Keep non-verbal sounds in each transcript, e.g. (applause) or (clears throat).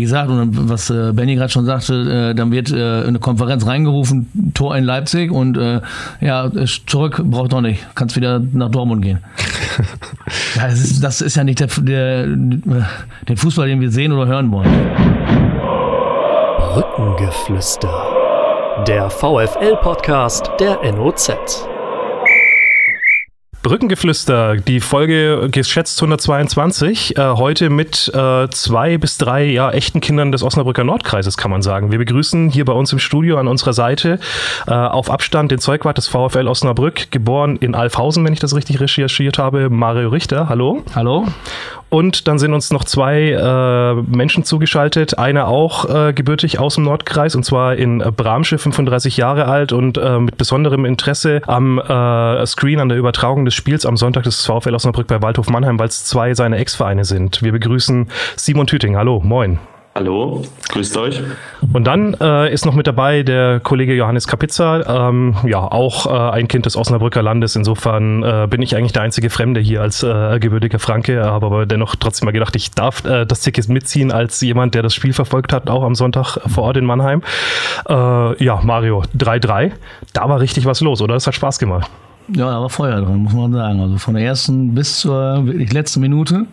wie gesagt, und was äh, Benny gerade schon sagte, äh, dann wird äh, eine Konferenz reingerufen, Tor in Leipzig und äh, ja, zurück braucht doch nicht. Kannst wieder nach Dortmund gehen. (laughs) ja, das ist, das ist ja nicht der, der, der Fußball, den wir sehen oder hören wollen. Brückengeflüster. Der VFL-Podcast der NOZ. Brückengeflüster, die Folge geschätzt 122. Äh, heute mit äh, zwei bis drei ja, echten Kindern des Osnabrücker Nordkreises, kann man sagen. Wir begrüßen hier bei uns im Studio an unserer Seite äh, auf Abstand den Zeugwart des VfL Osnabrück, geboren in Alfhausen, wenn ich das richtig recherchiert habe, Mario Richter. Hallo. Hallo. Und dann sind uns noch zwei äh, Menschen zugeschaltet. Einer auch äh, gebürtig aus dem Nordkreis und zwar in Bramsche, 35 Jahre alt und äh, mit besonderem Interesse am äh, Screen, an der Übertragung des Spiels am Sonntag des VfL Osnabrück bei Waldhof Mannheim, weil es zwei seiner Ex-Vereine sind. Wir begrüßen Simon Tüting. Hallo, moin. Hallo, grüßt euch. Und dann äh, ist noch mit dabei der Kollege Johannes Kapitza, ähm, ja, auch äh, ein Kind des Osnabrücker Landes. Insofern äh, bin ich eigentlich der einzige Fremde hier als äh, gebürtiger Franke, habe aber dennoch trotzdem mal gedacht, ich darf äh, das Ticket mitziehen als jemand, der das Spiel verfolgt hat, auch am Sonntag vor Ort in Mannheim. Äh, ja, Mario, 3-3. Da war richtig was los, oder? Das hat Spaß gemacht. Ja, da war Feuer drin, muss man sagen. Also von der ersten bis zur wirklich letzten Minute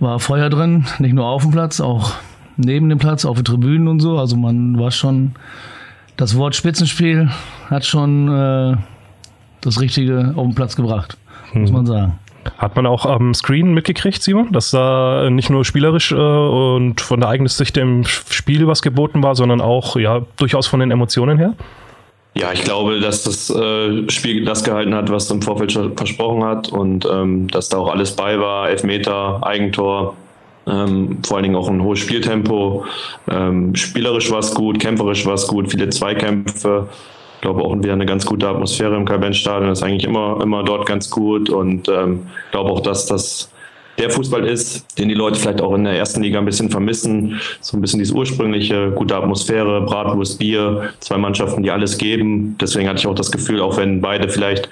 war Feuer drin, nicht nur auf dem Platz, auch neben dem Platz, auf den Tribünen und so. Also man war schon, das Wort Spitzenspiel hat schon äh, das Richtige auf den Platz gebracht, muss hm. man sagen. Hat man auch am Screen mitgekriegt, Simon, dass da nicht nur spielerisch äh, und von der eigenen Sicht im Spiel was geboten war, sondern auch ja durchaus von den Emotionen her? Ja, ich glaube, dass das äh, Spiel das gehalten hat, was im Vorfeld versprochen hat und ähm, dass da auch alles bei war, Elfmeter, Eigentor, ähm, vor allen Dingen auch ein hohes Spieltempo. Ähm, spielerisch war es gut, kämpferisch war es gut, viele Zweikämpfe. Ich glaube auch wieder eine ganz gute Atmosphäre im Karl-Benz-Stadion. Das ist eigentlich immer, immer dort ganz gut und ähm, glaube auch, dass das der Fußball ist, den die Leute vielleicht auch in der ersten Liga ein bisschen vermissen. So ein bisschen diese ursprüngliche, gute Atmosphäre, Bratwurst, Bier, zwei Mannschaften, die alles geben. Deswegen hatte ich auch das Gefühl, auch wenn beide vielleicht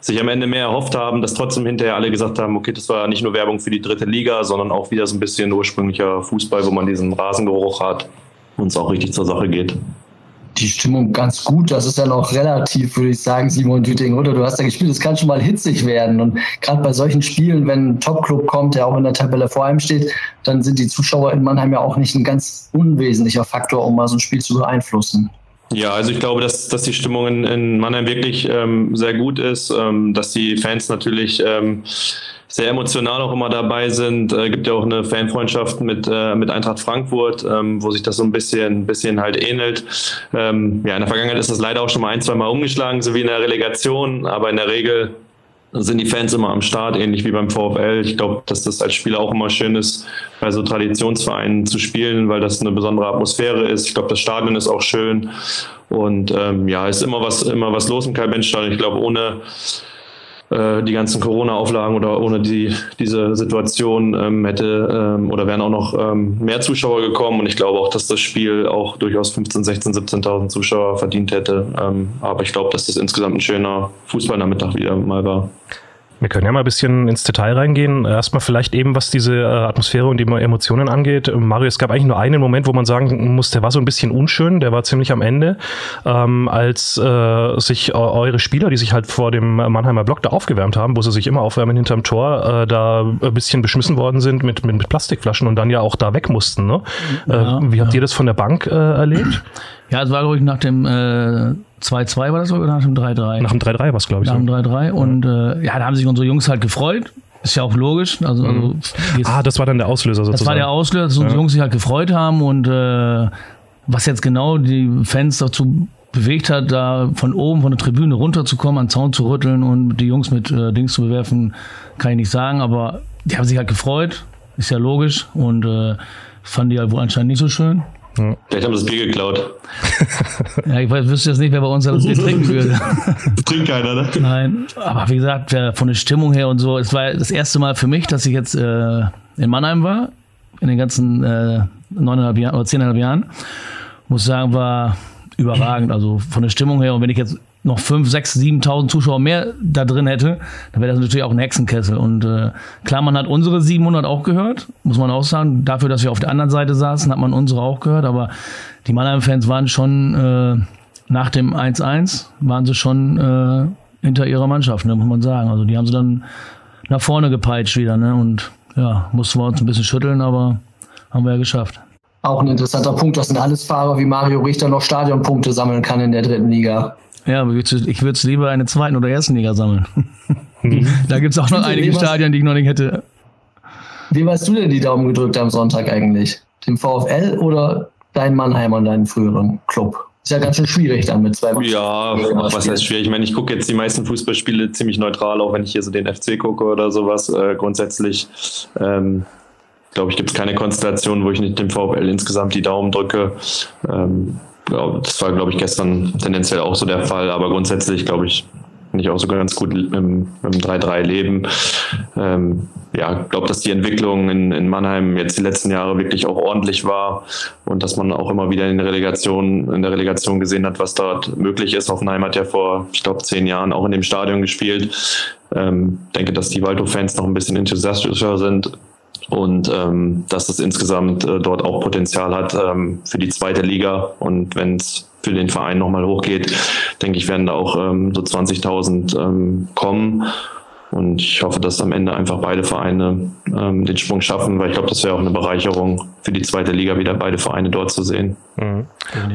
sich am Ende mehr erhofft haben, dass trotzdem hinterher alle gesagt haben, okay, das war nicht nur Werbung für die dritte Liga, sondern auch wieder so ein bisschen ursprünglicher Fußball, wo man diesen Rasengeruch hat und es auch richtig zur Sache geht die Stimmung ganz gut. Das ist ja noch relativ, würde ich sagen, Simon Düting, oder? Du hast ja gespielt, es kann schon mal hitzig werden. Und gerade bei solchen Spielen, wenn ein Top-Club kommt, der auch in der Tabelle vor einem steht, dann sind die Zuschauer in Mannheim ja auch nicht ein ganz unwesentlicher Faktor, um mal so ein Spiel zu beeinflussen. Ja, also ich glaube, dass, dass die Stimmung in, in Mannheim wirklich ähm, sehr gut ist, ähm, dass die Fans natürlich ähm, sehr emotional auch immer dabei sind. Äh, gibt ja auch eine Fanfreundschaft mit, äh, mit Eintracht Frankfurt, ähm, wo sich das so ein bisschen, bisschen halt ähnelt. Ähm, ja, in der Vergangenheit ist das leider auch schon mal ein, zwei Mal umgeschlagen, so wie in der Relegation, aber in der Regel sind die Fans immer am Start, ähnlich wie beim VfL. Ich glaube, dass das als Spieler auch immer schön ist, bei so Traditionsvereinen zu spielen, weil das eine besondere Atmosphäre ist. Ich glaube, das Stadion ist auch schön. Und ähm, ja, ist immer was, immer was los im Karl-Benz-Stadion. Ich glaube, ohne äh, die ganzen Corona-Auflagen oder ohne die, diese Situation ähm, hätte ähm, oder wären auch noch ähm, mehr Zuschauer gekommen. Und ich glaube auch, dass das Spiel auch durchaus 15, 16, 17.000 Zuschauer verdient hätte. Ähm, aber ich glaube, dass das insgesamt ein schöner Fußballnachmittag wieder mal war. Wir können ja mal ein bisschen ins Detail reingehen. Erstmal vielleicht eben, was diese äh, Atmosphäre und die Emotionen angeht. Mario, es gab eigentlich nur einen Moment, wo man sagen muss, der war so ein bisschen unschön, der war ziemlich am Ende, ähm, als äh, sich eure Spieler, die sich halt vor dem Mannheimer Block da aufgewärmt haben, wo sie sich immer aufwärmen hinterm Tor, äh, da ein bisschen beschmissen worden sind mit, mit, mit Plastikflaschen und dann ja auch da weg mussten. Ne? Ja, äh, wie habt ja. ihr das von der Bank äh, erlebt? (clears throat) Ja, es war, glaube ich, nach dem äh, 2-2 war das oder nach dem 3-3? Nach dem 3-3 war es, glaube ich. Nach dem 3-3. Und äh, ja, da haben sich unsere Jungs halt gefreut. Ist ja auch logisch. Also, mhm. also ah, das war dann der Auslöser sozusagen. Das war der Auslöser, dass unsere Jungs sich halt gefreut haben und äh, was jetzt genau die Fans dazu bewegt hat, da von oben von der Tribüne runterzukommen, an den Zaun zu rütteln und die Jungs mit äh, Dings zu bewerfen, kann ich nicht sagen, aber die haben sich halt gefreut, ist ja logisch und äh, fanden die halt wohl anscheinend nicht so schön. Vielleicht haben sie das Bier geklaut. (laughs) ja, ich weiß, wüsste jetzt nicht, wer bei uns das Bier trinken würde. Das trinkt keiner, ne? Nein, aber wie gesagt, von der Stimmung her und so, es war das erste Mal für mich, dass ich jetzt äh, in Mannheim war, in den ganzen äh, neuneinhalb Jahren oder zehneinhalb Jahren. Muss sagen, war überragend. Also von der Stimmung her und wenn ich jetzt noch 5, 6, 7.000 Zuschauer mehr da drin hätte, dann wäre das natürlich auch ein Hexenkessel. Und äh, klar, man hat unsere 700 auch gehört, muss man auch sagen. Dafür, dass wir auf der anderen Seite saßen, hat man unsere auch gehört. Aber die Mannheim-Fans waren schon äh, nach dem 1-1, waren sie schon äh, hinter ihrer Mannschaft, ne, muss man sagen. Also die haben sie dann nach vorne gepeitscht wieder. Ne? Und ja, mussten wir uns ein bisschen schütteln, aber haben wir ja geschafft. Auch ein interessanter Punkt, dass ein alles Fahrer wie Mario Richter noch Stadionpunkte sammeln kann in der dritten Liga. Ja, ich würde es lieber in der zweiten oder ersten Liga sammeln. Mhm. (laughs) da gibt es auch noch einige Stadien, die ich noch nicht hätte. Wie weißt du denn die Daumen gedrückt am Sonntag eigentlich? Dem VfL oder dein Mannheim und deinen früheren Club? Ist ja ganz schön schwierig dann mit zwei Ja, was heißt schwierig? Ich meine, ich gucke jetzt die meisten Fußballspiele ziemlich neutral, auch wenn ich hier so den FC gucke oder sowas. Äh, grundsätzlich, ähm, glaube ich, gibt es keine Konstellation, wo ich nicht dem VfL insgesamt die Daumen drücke. Ähm, das war, glaube ich, gestern tendenziell auch so der Fall, aber grundsätzlich, glaube ich, bin ich auch sogar ganz gut im, im 3-3 leben. Ähm, ja, ich glaube, dass die Entwicklung in, in Mannheim jetzt die letzten Jahre wirklich auch ordentlich war und dass man auch immer wieder in der Relegation, in der Relegation gesehen hat, was dort möglich ist. Hoffenheim hat ja vor, ich glaube, zehn Jahren auch in dem Stadion gespielt. Ähm, denke, dass die Waldhof-Fans noch ein bisschen enthusiastischer sind und ähm, dass es insgesamt äh, dort auch Potenzial hat ähm, für die zweite Liga. Und wenn es für den Verein nochmal hochgeht, denke ich, werden da auch ähm, so 20.000 ähm, kommen. Und ich hoffe, dass am Ende einfach beide Vereine ähm, den Sprung schaffen, weil ich glaube, das wäre auch eine Bereicherung für die zweite Liga, wieder beide Vereine dort zu sehen. Mhm.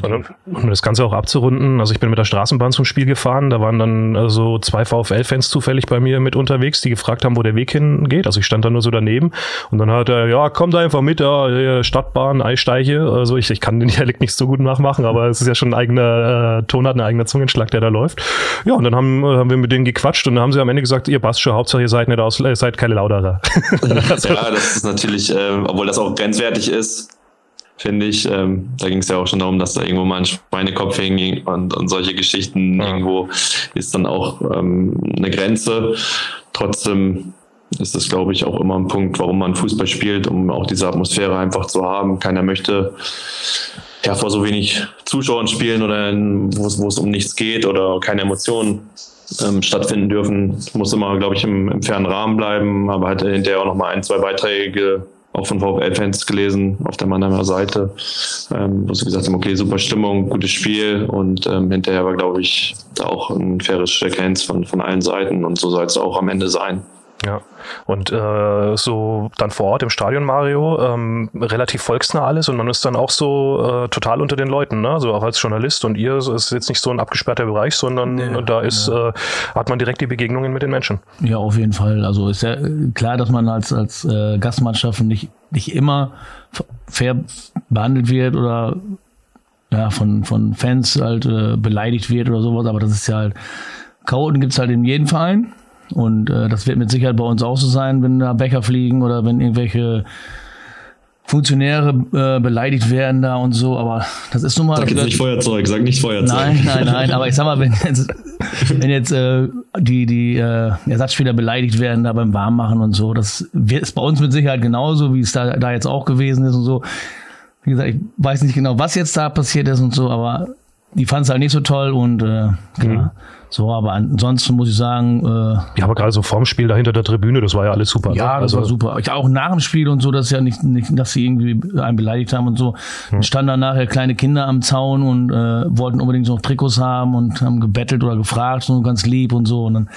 Und, um das Ganze auch abzurunden, also ich bin mit der Straßenbahn zum Spiel gefahren, da waren dann also zwei VfL-Fans zufällig bei mir mit unterwegs, die gefragt haben, wo der Weg hingeht. Also ich stand da nur so daneben und dann hat er, ja, kommt einfach mit, ja, Stadtbahn, Eissteiche. Also ich, ich kann den (laughs) Dialekt nicht so gut nachmachen, aber es ist ja schon ein eigener äh, Tonart, ein eigener Zungenschlag, der da läuft. Ja, und dann haben, äh, haben wir mit denen gequatscht und dann haben sie am Ende gesagt, ihr passt schon, Hauptsache ihr seid nicht aus, äh, seid keine Lauderer. also, ja, (laughs) das ist natürlich, äh, obwohl das auch grenzwertig ist, finde ich. Ähm, da ging es ja auch schon darum, dass da irgendwo mal ein Schweinekopf hing und, und solche Geschichten. Ja. Irgendwo ist dann auch ähm, eine Grenze. Trotzdem ist das, glaube ich, auch immer ein Punkt, warum man Fußball spielt, um auch diese Atmosphäre einfach zu haben. Keiner möchte ja vor so wenig Zuschauern spielen oder wo es um nichts geht oder keine Emotionen ähm, stattfinden dürfen. Muss immer, glaube ich, im, im fairen Rahmen bleiben, aber hat hinterher auch noch mal ein, zwei Beiträge auch von VfL-Fans gelesen auf der Mannheimer Seite, ähm, wo sie gesagt haben, okay, super Stimmung, gutes Spiel und ähm, hinterher war, glaube ich, da auch ein faires Check-Hands von, von allen Seiten und so soll es auch am Ende sein. Ja, und äh, so dann vor Ort im Stadion Mario, ähm, relativ volksnah alles und man ist dann auch so äh, total unter den Leuten, ne? So auch als Journalist und ihr, es ist jetzt nicht so ein abgesperrter Bereich, sondern nee, da ist, ja. äh, hat man direkt die Begegnungen mit den Menschen. Ja, auf jeden Fall. Also ist ja klar, dass man als, als äh, Gastmannschaft nicht, nicht immer fair behandelt wird oder ja, von, von Fans halt äh, beleidigt wird oder sowas, aber das ist ja halt, Chaoten gibt's halt in jedem Verein und äh, das wird mit Sicherheit bei uns auch so sein, wenn da Bäcker fliegen oder wenn irgendwelche Funktionäre äh, beleidigt werden da und so, aber das ist nun mal. Sag jetzt nicht Feuerzeug, sag nicht Feuerzeug. Nein, nein, nein, aber ich sag mal, wenn jetzt, wenn jetzt äh, die, die äh, Ersatzspieler beleidigt werden da beim Warmmachen und so, das ist bei uns mit Sicherheit genauso, wie es da, da jetzt auch gewesen ist und so. Wie gesagt, ich weiß nicht genau, was jetzt da passiert ist und so, aber die fand es halt nicht so toll und äh, klar. Mhm. So, aber ansonsten muss ich sagen. Äh, ja, aber gerade so vorm Spiel da hinter der Tribüne, das war ja alles super. Ne? Ja, ne? das also, war super. Ich, auch nach dem Spiel und so, dass ja nicht, nicht, dass sie irgendwie einen beleidigt haben und so. Hm. Standen dann nachher kleine Kinder am Zaun und äh, wollten unbedingt noch Trikots haben und haben gebettelt oder gefragt, so ganz lieb und so. Und dann,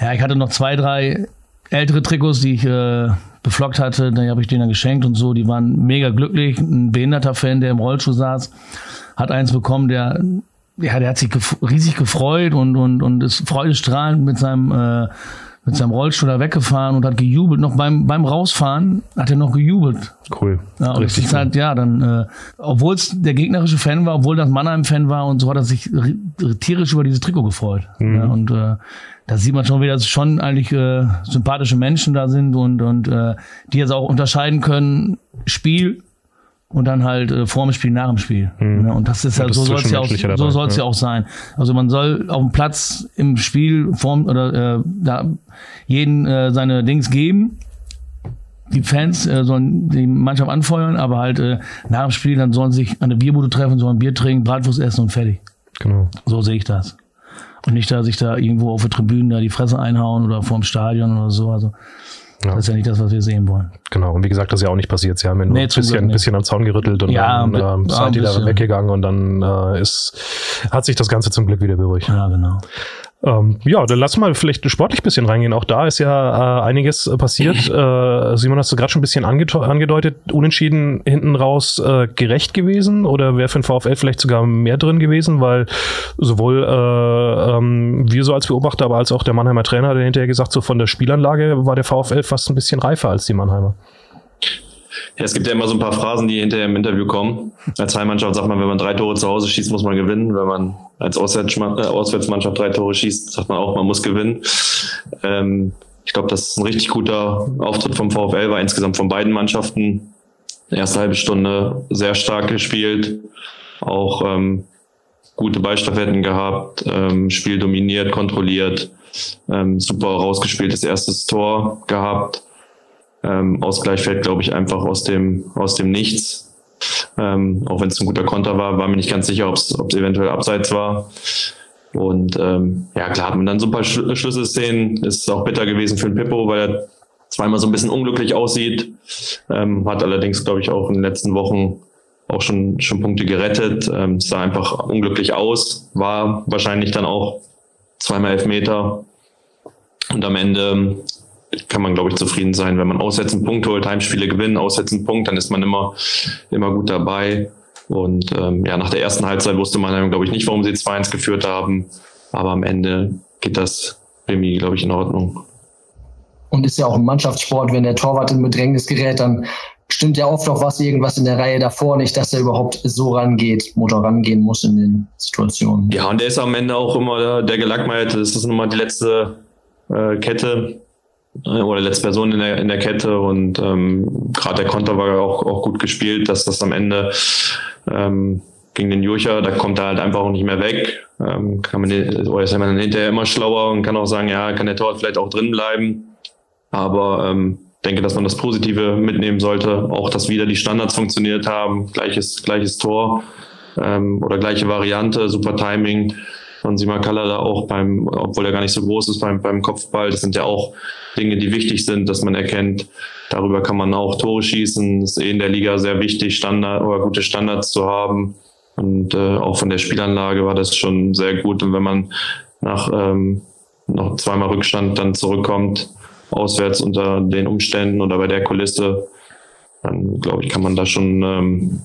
ja, ich hatte noch zwei, drei ältere Trikots, die ich äh, beflockt hatte, die habe ich denen dann geschenkt und so. Die waren mega glücklich. Ein behinderter Fan, der im Rollstuhl saß, hat eins bekommen, der ja, der hat sich gef riesig gefreut und, und, und ist freudestrahlend mit seinem, äh, mit seinem Rollstuhl da weggefahren und hat gejubelt. Noch beim, beim Rausfahren hat er noch gejubelt. Cool. Ja, und Richtig cool. halt, ja, dann, äh, obwohl es der gegnerische Fan war, obwohl das Mannheim-Fan war und so, hat er sich tierisch über dieses Trikot gefreut. Mhm. Ja, und äh, da sieht man schon wieder, dass schon eigentlich äh, sympathische Menschen da sind und, und äh, die jetzt auch unterscheiden können, Spiel und dann halt äh, vor dem Spiel, nach dem Spiel. Mhm. Und das ist ja, halt, so soll es ja auch, so soll's ja. ja auch sein. Also man soll auf dem Platz im Spiel form oder äh, da jeden äh, seine Dings geben. Die Fans äh, sollen die Mannschaft anfeuern, aber halt äh, nach dem Spiel dann sollen sich an der Bierbude treffen, sollen Bier trinken, Bratwurst essen und fertig. Genau. So sehe ich das. Und nicht da sich da irgendwo auf der Tribüne da die Fresse einhauen oder vorm Stadion oder so. Also ja. Das ist ja nicht das, was wir sehen wollen. Genau, und wie gesagt, das ist ja auch nicht passiert. Sie haben ja nur nee, ein, bisschen, bisschen am Zaun gerüttelt und ja, dann ähm, seid ihr da weggegangen und dann äh, ist, hat sich das Ganze zum Glück wieder beruhigt. Ja, genau. Ähm, ja, dann lass mal vielleicht sportlich ein bisschen reingehen. Auch da ist ja äh, einiges äh, passiert. äh, Simon, hast du gerade schon ein bisschen angedeutet, unentschieden hinten raus äh, gerecht gewesen oder wäre für den VfL vielleicht sogar mehr drin gewesen, weil sowohl äh, ähm, wir so als Beobachter, aber als auch der Mannheimer Trainer, der hinterher gesagt, so von der Spielanlage war der VfL fast ein bisschen reifer als die Mannheimer. Ja, es gibt ja immer so ein paar Phrasen, die hinterher im Interview kommen. Als Heimmannschaft sagt man, wenn man drei Tore zu Hause schießt, muss man gewinnen. Wenn man als äh, Auswärtsmannschaft drei Tore schießt, sagt man auch, man muss gewinnen. Ähm, ich glaube, das ist ein richtig guter Auftritt vom VfL, war insgesamt von beiden Mannschaften. Erste halbe Stunde sehr stark gespielt, auch ähm, gute Ballstaffetten gehabt, ähm, Spiel dominiert, kontrolliert, ähm, super rausgespieltes erstes Tor gehabt. Ähm, Ausgleich fällt, glaube ich, einfach aus dem, aus dem Nichts. Ähm, auch wenn es ein guter Konter war, war mir nicht ganz sicher, ob es eventuell abseits war. Und ähm, ja, klar, hat man dann so ein paar Sch Schlüsselszenen. Ist auch bitter gewesen für den Pippo, weil er zweimal so ein bisschen unglücklich aussieht. Ähm, hat allerdings, glaube ich, auch in den letzten Wochen auch schon, schon Punkte gerettet. Ähm, sah einfach unglücklich aus. War wahrscheinlich dann auch zweimal Elfmeter. Und am Ende kann man, glaube ich, zufrieden sein. Wenn man auswärts einen Punkt holt, Heimspiele gewinnen, auswärts einen Punkt, dann ist man immer, immer gut dabei. Und ähm, ja, nach der ersten Halbzeit wusste man, glaube ich, nicht, warum sie 2-1 geführt haben. Aber am Ende geht das Remy, glaube ich, in Ordnung. Und ist ja auch ein Mannschaftssport, wenn der Torwart in Bedrängnis gerät, dann stimmt ja oft auch was, irgendwas in der Reihe davor nicht, dass er überhaupt so rangeht oder rangehen muss in den Situationen. Ja, und der ist am Ende auch immer der, der Gelackmeierte. Das ist nun mal die letzte äh, Kette, oder letzte Person in der, in der Kette und ähm, gerade der Konter war auch, auch gut gespielt, dass das am Ende ähm, gegen den Jurcher, da kommt er halt einfach auch nicht mehr weg. Ähm, kann man, oder ist man dann hinterher immer schlauer und kann auch sagen, ja, kann der Tor vielleicht auch drin bleiben. Aber ähm, denke, dass man das Positive mitnehmen sollte. Auch, dass wieder die Standards funktioniert haben, gleiches, gleiches Tor ähm, oder gleiche Variante, super Timing von Simakala da auch beim, obwohl er gar nicht so groß ist, beim, beim Kopfball. Das sind ja auch Dinge, die wichtig sind, dass man erkennt, darüber kann man auch Tore schießen. Das ist eh in der Liga sehr wichtig, Standard oder gute Standards zu haben. Und äh, auch von der Spielanlage war das schon sehr gut. Und wenn man nach ähm, noch zweimal Rückstand dann zurückkommt, auswärts unter den Umständen oder bei der Kulisse, dann glaube ich, kann man da schon ähm,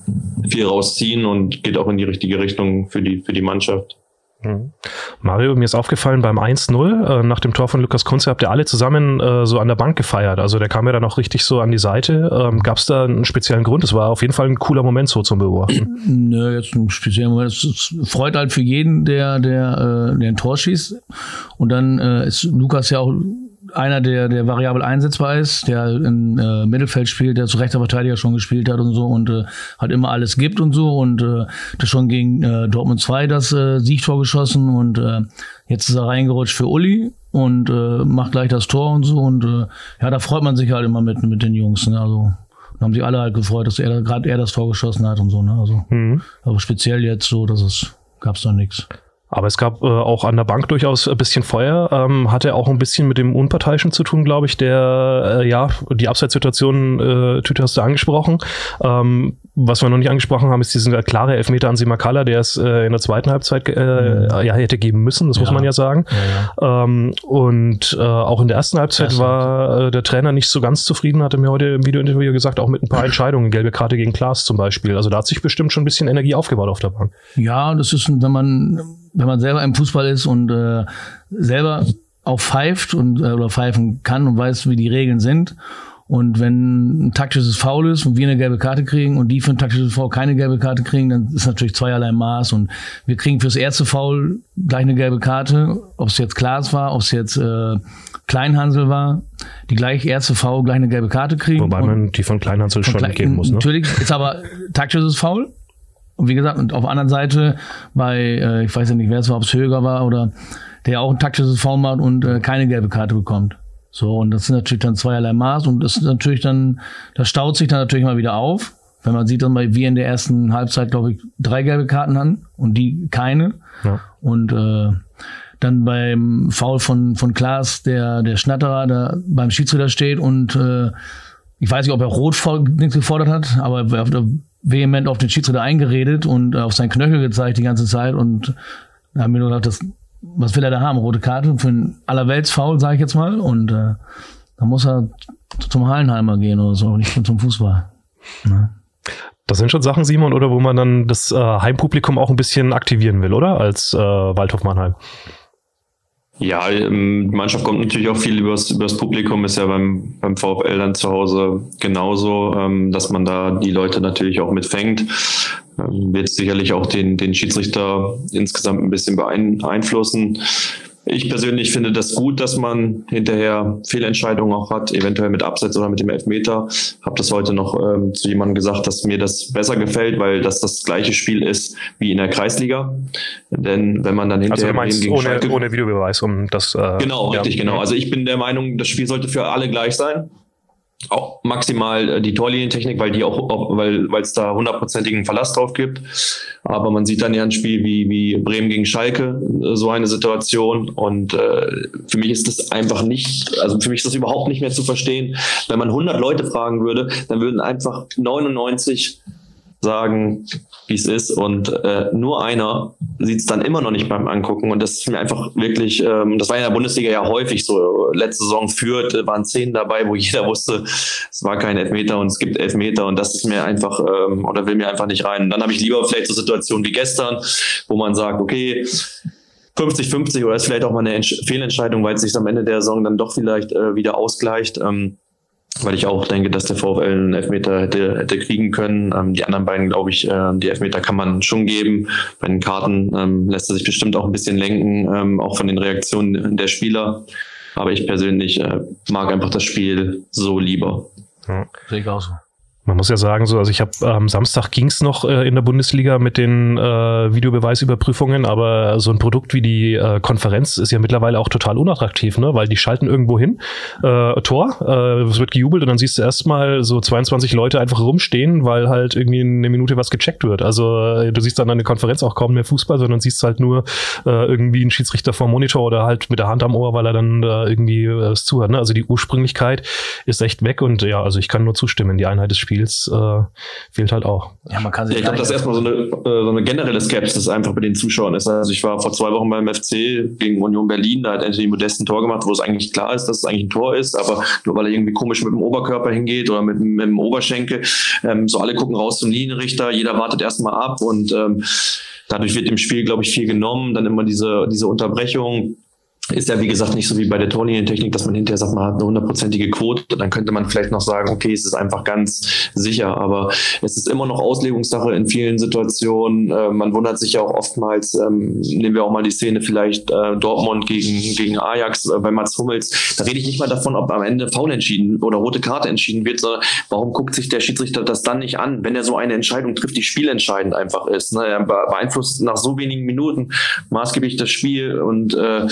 viel rausziehen und geht auch in die richtige Richtung für die, für die Mannschaft. Mhm. Mario, mir ist aufgefallen, beim 1-0 äh, nach dem Tor von Lukas Kunze habt ihr alle zusammen äh, so an der Bank gefeiert. Also der kam ja dann auch richtig so an die Seite. Ähm, Gab es da einen speziellen Grund? Es war auf jeden Fall ein cooler Moment so zum Beobachten. (clears throat) Nö, jetzt ein speziellen Moment. Es, freut halt für jeden, der, der, äh, der ein Tor schießt. Und dann äh, ist Lukas ja auch einer, der, der variabel einsetzbar ist, der im äh, Mittelfeld spielt, der zu rechter Verteidiger schon gespielt hat und so und äh, hat immer alles gibt und so und äh, das schon gegen äh, Dortmund 2 das äh, Siegtor geschossen und äh, jetzt ist er reingerutscht für Uli und äh, macht gleich das Tor und so und äh, ja, da freut man sich halt immer mit, mit den Jungs, ne? also da haben sich alle halt gefreut, dass er gerade er das Tor geschossen hat und so, ne? Also, mhm. aber speziell jetzt so, dass es gab's da nichts. Aber es gab äh, auch an der Bank durchaus ein bisschen Feuer. Ähm, hatte auch ein bisschen mit dem Unparteiischen zu tun, glaube ich, der, äh, ja, die Abseitssituation, äh, Tüte hast du angesprochen. Ähm, was wir noch nicht angesprochen haben, ist diesen klare Elfmeter an Simakala, der es äh, in der zweiten Halbzeit äh, mhm. ja, hätte geben müssen, das ja. muss man ja sagen. Ja, ja. Ähm, und äh, auch in der ersten Halbzeit war äh, der Trainer nicht so ganz zufrieden, hatte mir heute im Videointerview gesagt, auch mit ein paar (clears throat) Entscheidungen, gelbe Karte gegen Klaas zum Beispiel. Also da hat sich bestimmt schon ein bisschen Energie aufgebaut auf der Bank. Ja, das ist, wenn man wenn man selber im Fußball ist und äh, selber auch pfeift und äh, oder pfeifen kann und weiß, wie die Regeln sind. Und wenn ein taktisches Foul ist und wir eine gelbe Karte kriegen und die für ein taktisches Foul keine gelbe Karte kriegen, dann ist natürlich zweierlei Maß. Und wir kriegen fürs erste Foul gleich eine gelbe Karte, ob es jetzt Klaas war, ob es jetzt äh, Kleinhansel war, die gleich erste Foul gleich eine gelbe Karte kriegen. Wobei man die von Kleinhansel schon Klein, geben muss. Ne? Natürlich, ist aber taktisches Foul. Und wie gesagt, und auf der anderen Seite bei, äh, ich weiß ja nicht, wer es war, ob es Höger war oder der auch ein taktisches Foul macht und äh, keine gelbe Karte bekommt. So, und das sind natürlich dann zweierlei Maß und das ist natürlich dann, das staut sich dann natürlich mal wieder auf. Wenn man sieht, dass wir in der ersten Halbzeit, glaube ich, drei gelbe Karten hatten und die keine. Ja. Und äh, dann beim Foul von, von Klaas, der, der Schnatterer, da beim Schiedsrichter steht und äh, ich weiß nicht, ob er rot gefordert hat, aber er vehement auf den Schiedsrichter eingeredet und auf seinen Knöchel gezeigt die ganze Zeit und haben wir nur gedacht, das, was will er da haben? Rote Karte für ein Allerweltsfoul, sage ich jetzt mal. Und äh, da muss er zum Hallenheimer gehen oder so, nicht zum Fußball. Ne? Das sind schon Sachen, Simon, oder wo man dann das äh, Heimpublikum auch ein bisschen aktivieren will, oder? Als äh, Waldhof Mannheim. Ja, ähm, die Mannschaft kommt natürlich auch viel übers, übers Publikum, ist ja beim, beim VfL dann zu Hause genauso, ähm, dass man da die Leute natürlich auch mitfängt. Ähm, wird sicherlich auch den, den Schiedsrichter insgesamt ein bisschen beeinflussen. Ich persönlich finde das gut, dass man hinterher Fehlentscheidungen auch hat, eventuell mit Abseits oder mit dem Elfmeter. Habe das heute noch ähm, zu jemandem gesagt, dass mir das besser gefällt, weil das das gleiche Spiel ist wie in der Kreisliga. Denn wenn man dann hinterher also du meinst gegen ohne, Schalke, ohne Videobeweis, um das äh, genau richtig ja. genau. Also ich bin der Meinung, das Spiel sollte für alle gleich sein auch maximal äh, die Torlinientechnik, weil die auch, weil weil es da hundertprozentigen Verlass drauf gibt. Aber man sieht dann ja ein Spiel wie wie Bremen gegen Schalke äh, so eine Situation und äh, für mich ist das einfach nicht, also für mich ist das überhaupt nicht mehr zu verstehen. Wenn man 100 Leute fragen würde, dann würden einfach 99 sagen, wie es ist. Und äh, nur einer sieht es dann immer noch nicht beim Angucken. Und das ist mir einfach wirklich, ähm, das war in der Bundesliga ja häufig so. Letzte Saison führt, äh, waren zehn dabei, wo (laughs) jeder wusste, es war kein Elfmeter und es gibt Elfmeter. Und das ist mir einfach, ähm, oder will mir einfach nicht rein. Und dann habe ich lieber vielleicht so Situationen wie gestern, wo man sagt, okay, 50-50 oder ist vielleicht auch mal eine Entsch Fehlentscheidung, weil es sich am Ende der Saison dann doch vielleicht äh, wieder ausgleicht. Ähm, weil ich auch denke, dass der VfL einen Elfmeter hätte, hätte kriegen können. Ähm, die anderen beiden, glaube ich, äh, die Elfmeter kann man schon geben. Bei den Karten ähm, lässt er sich bestimmt auch ein bisschen lenken, ähm, auch von den Reaktionen der Spieler. Aber ich persönlich äh, mag einfach das Spiel so lieber. Ja. Sehe ich auch so. Man muss ja sagen, so, also ich habe am ähm, Samstag ging's noch äh, in der Bundesliga mit den äh, Videobeweisüberprüfungen, aber so ein Produkt wie die äh, Konferenz ist ja mittlerweile auch total unattraktiv, ne? Weil die schalten irgendwo hin, äh, Tor, äh, es wird gejubelt und dann siehst du erstmal so 22 Leute einfach rumstehen, weil halt irgendwie in eine Minute was gecheckt wird. Also äh, du siehst dann an der Konferenz auch kaum mehr Fußball, sondern siehst halt nur äh, irgendwie einen Schiedsrichter vom Monitor oder halt mit der Hand am Ohr, weil er dann äh, irgendwie äh, es zuhört. Ne? Also die Ursprünglichkeit ist echt weg und ja, also ich kann nur zustimmen, die Einheit des Spiels Spiels äh, fehlt halt auch. Ja, man kann sich ja, ich glaube, dass erstmal so eine, äh, so eine generelle Skepsis einfach bei den Zuschauern ist. Also ich war vor zwei Wochen beim FC gegen Union Berlin, da hat Anthony Modest ein Tor gemacht, wo es eigentlich klar ist, dass es eigentlich ein Tor ist, aber nur weil er irgendwie komisch mit dem Oberkörper hingeht oder mit, mit dem Oberschenkel, ähm, so alle gucken raus zum Linienrichter, jeder wartet erstmal ab und ähm, dadurch wird im Spiel, glaube ich, viel genommen. Dann immer diese, diese Unterbrechung ist ja, wie gesagt, nicht so wie bei der Torlinientechnik, dass man hinterher sagt, man hat eine hundertprozentige Quote. Dann könnte man vielleicht noch sagen, okay, es ist einfach ganz sicher. Aber es ist immer noch Auslegungssache in vielen Situationen. Äh, man wundert sich ja auch oftmals, ähm, nehmen wir auch mal die Szene vielleicht äh, Dortmund gegen, gegen Ajax äh, bei Mats Hummels. Da rede ich nicht mal davon, ob am Ende Foul entschieden oder rote Karte entschieden wird, sondern warum guckt sich der Schiedsrichter das dann nicht an, wenn er so eine Entscheidung trifft, die spielentscheidend einfach ist. Ne? Er beeinflusst nach so wenigen Minuten maßgeblich das Spiel und äh,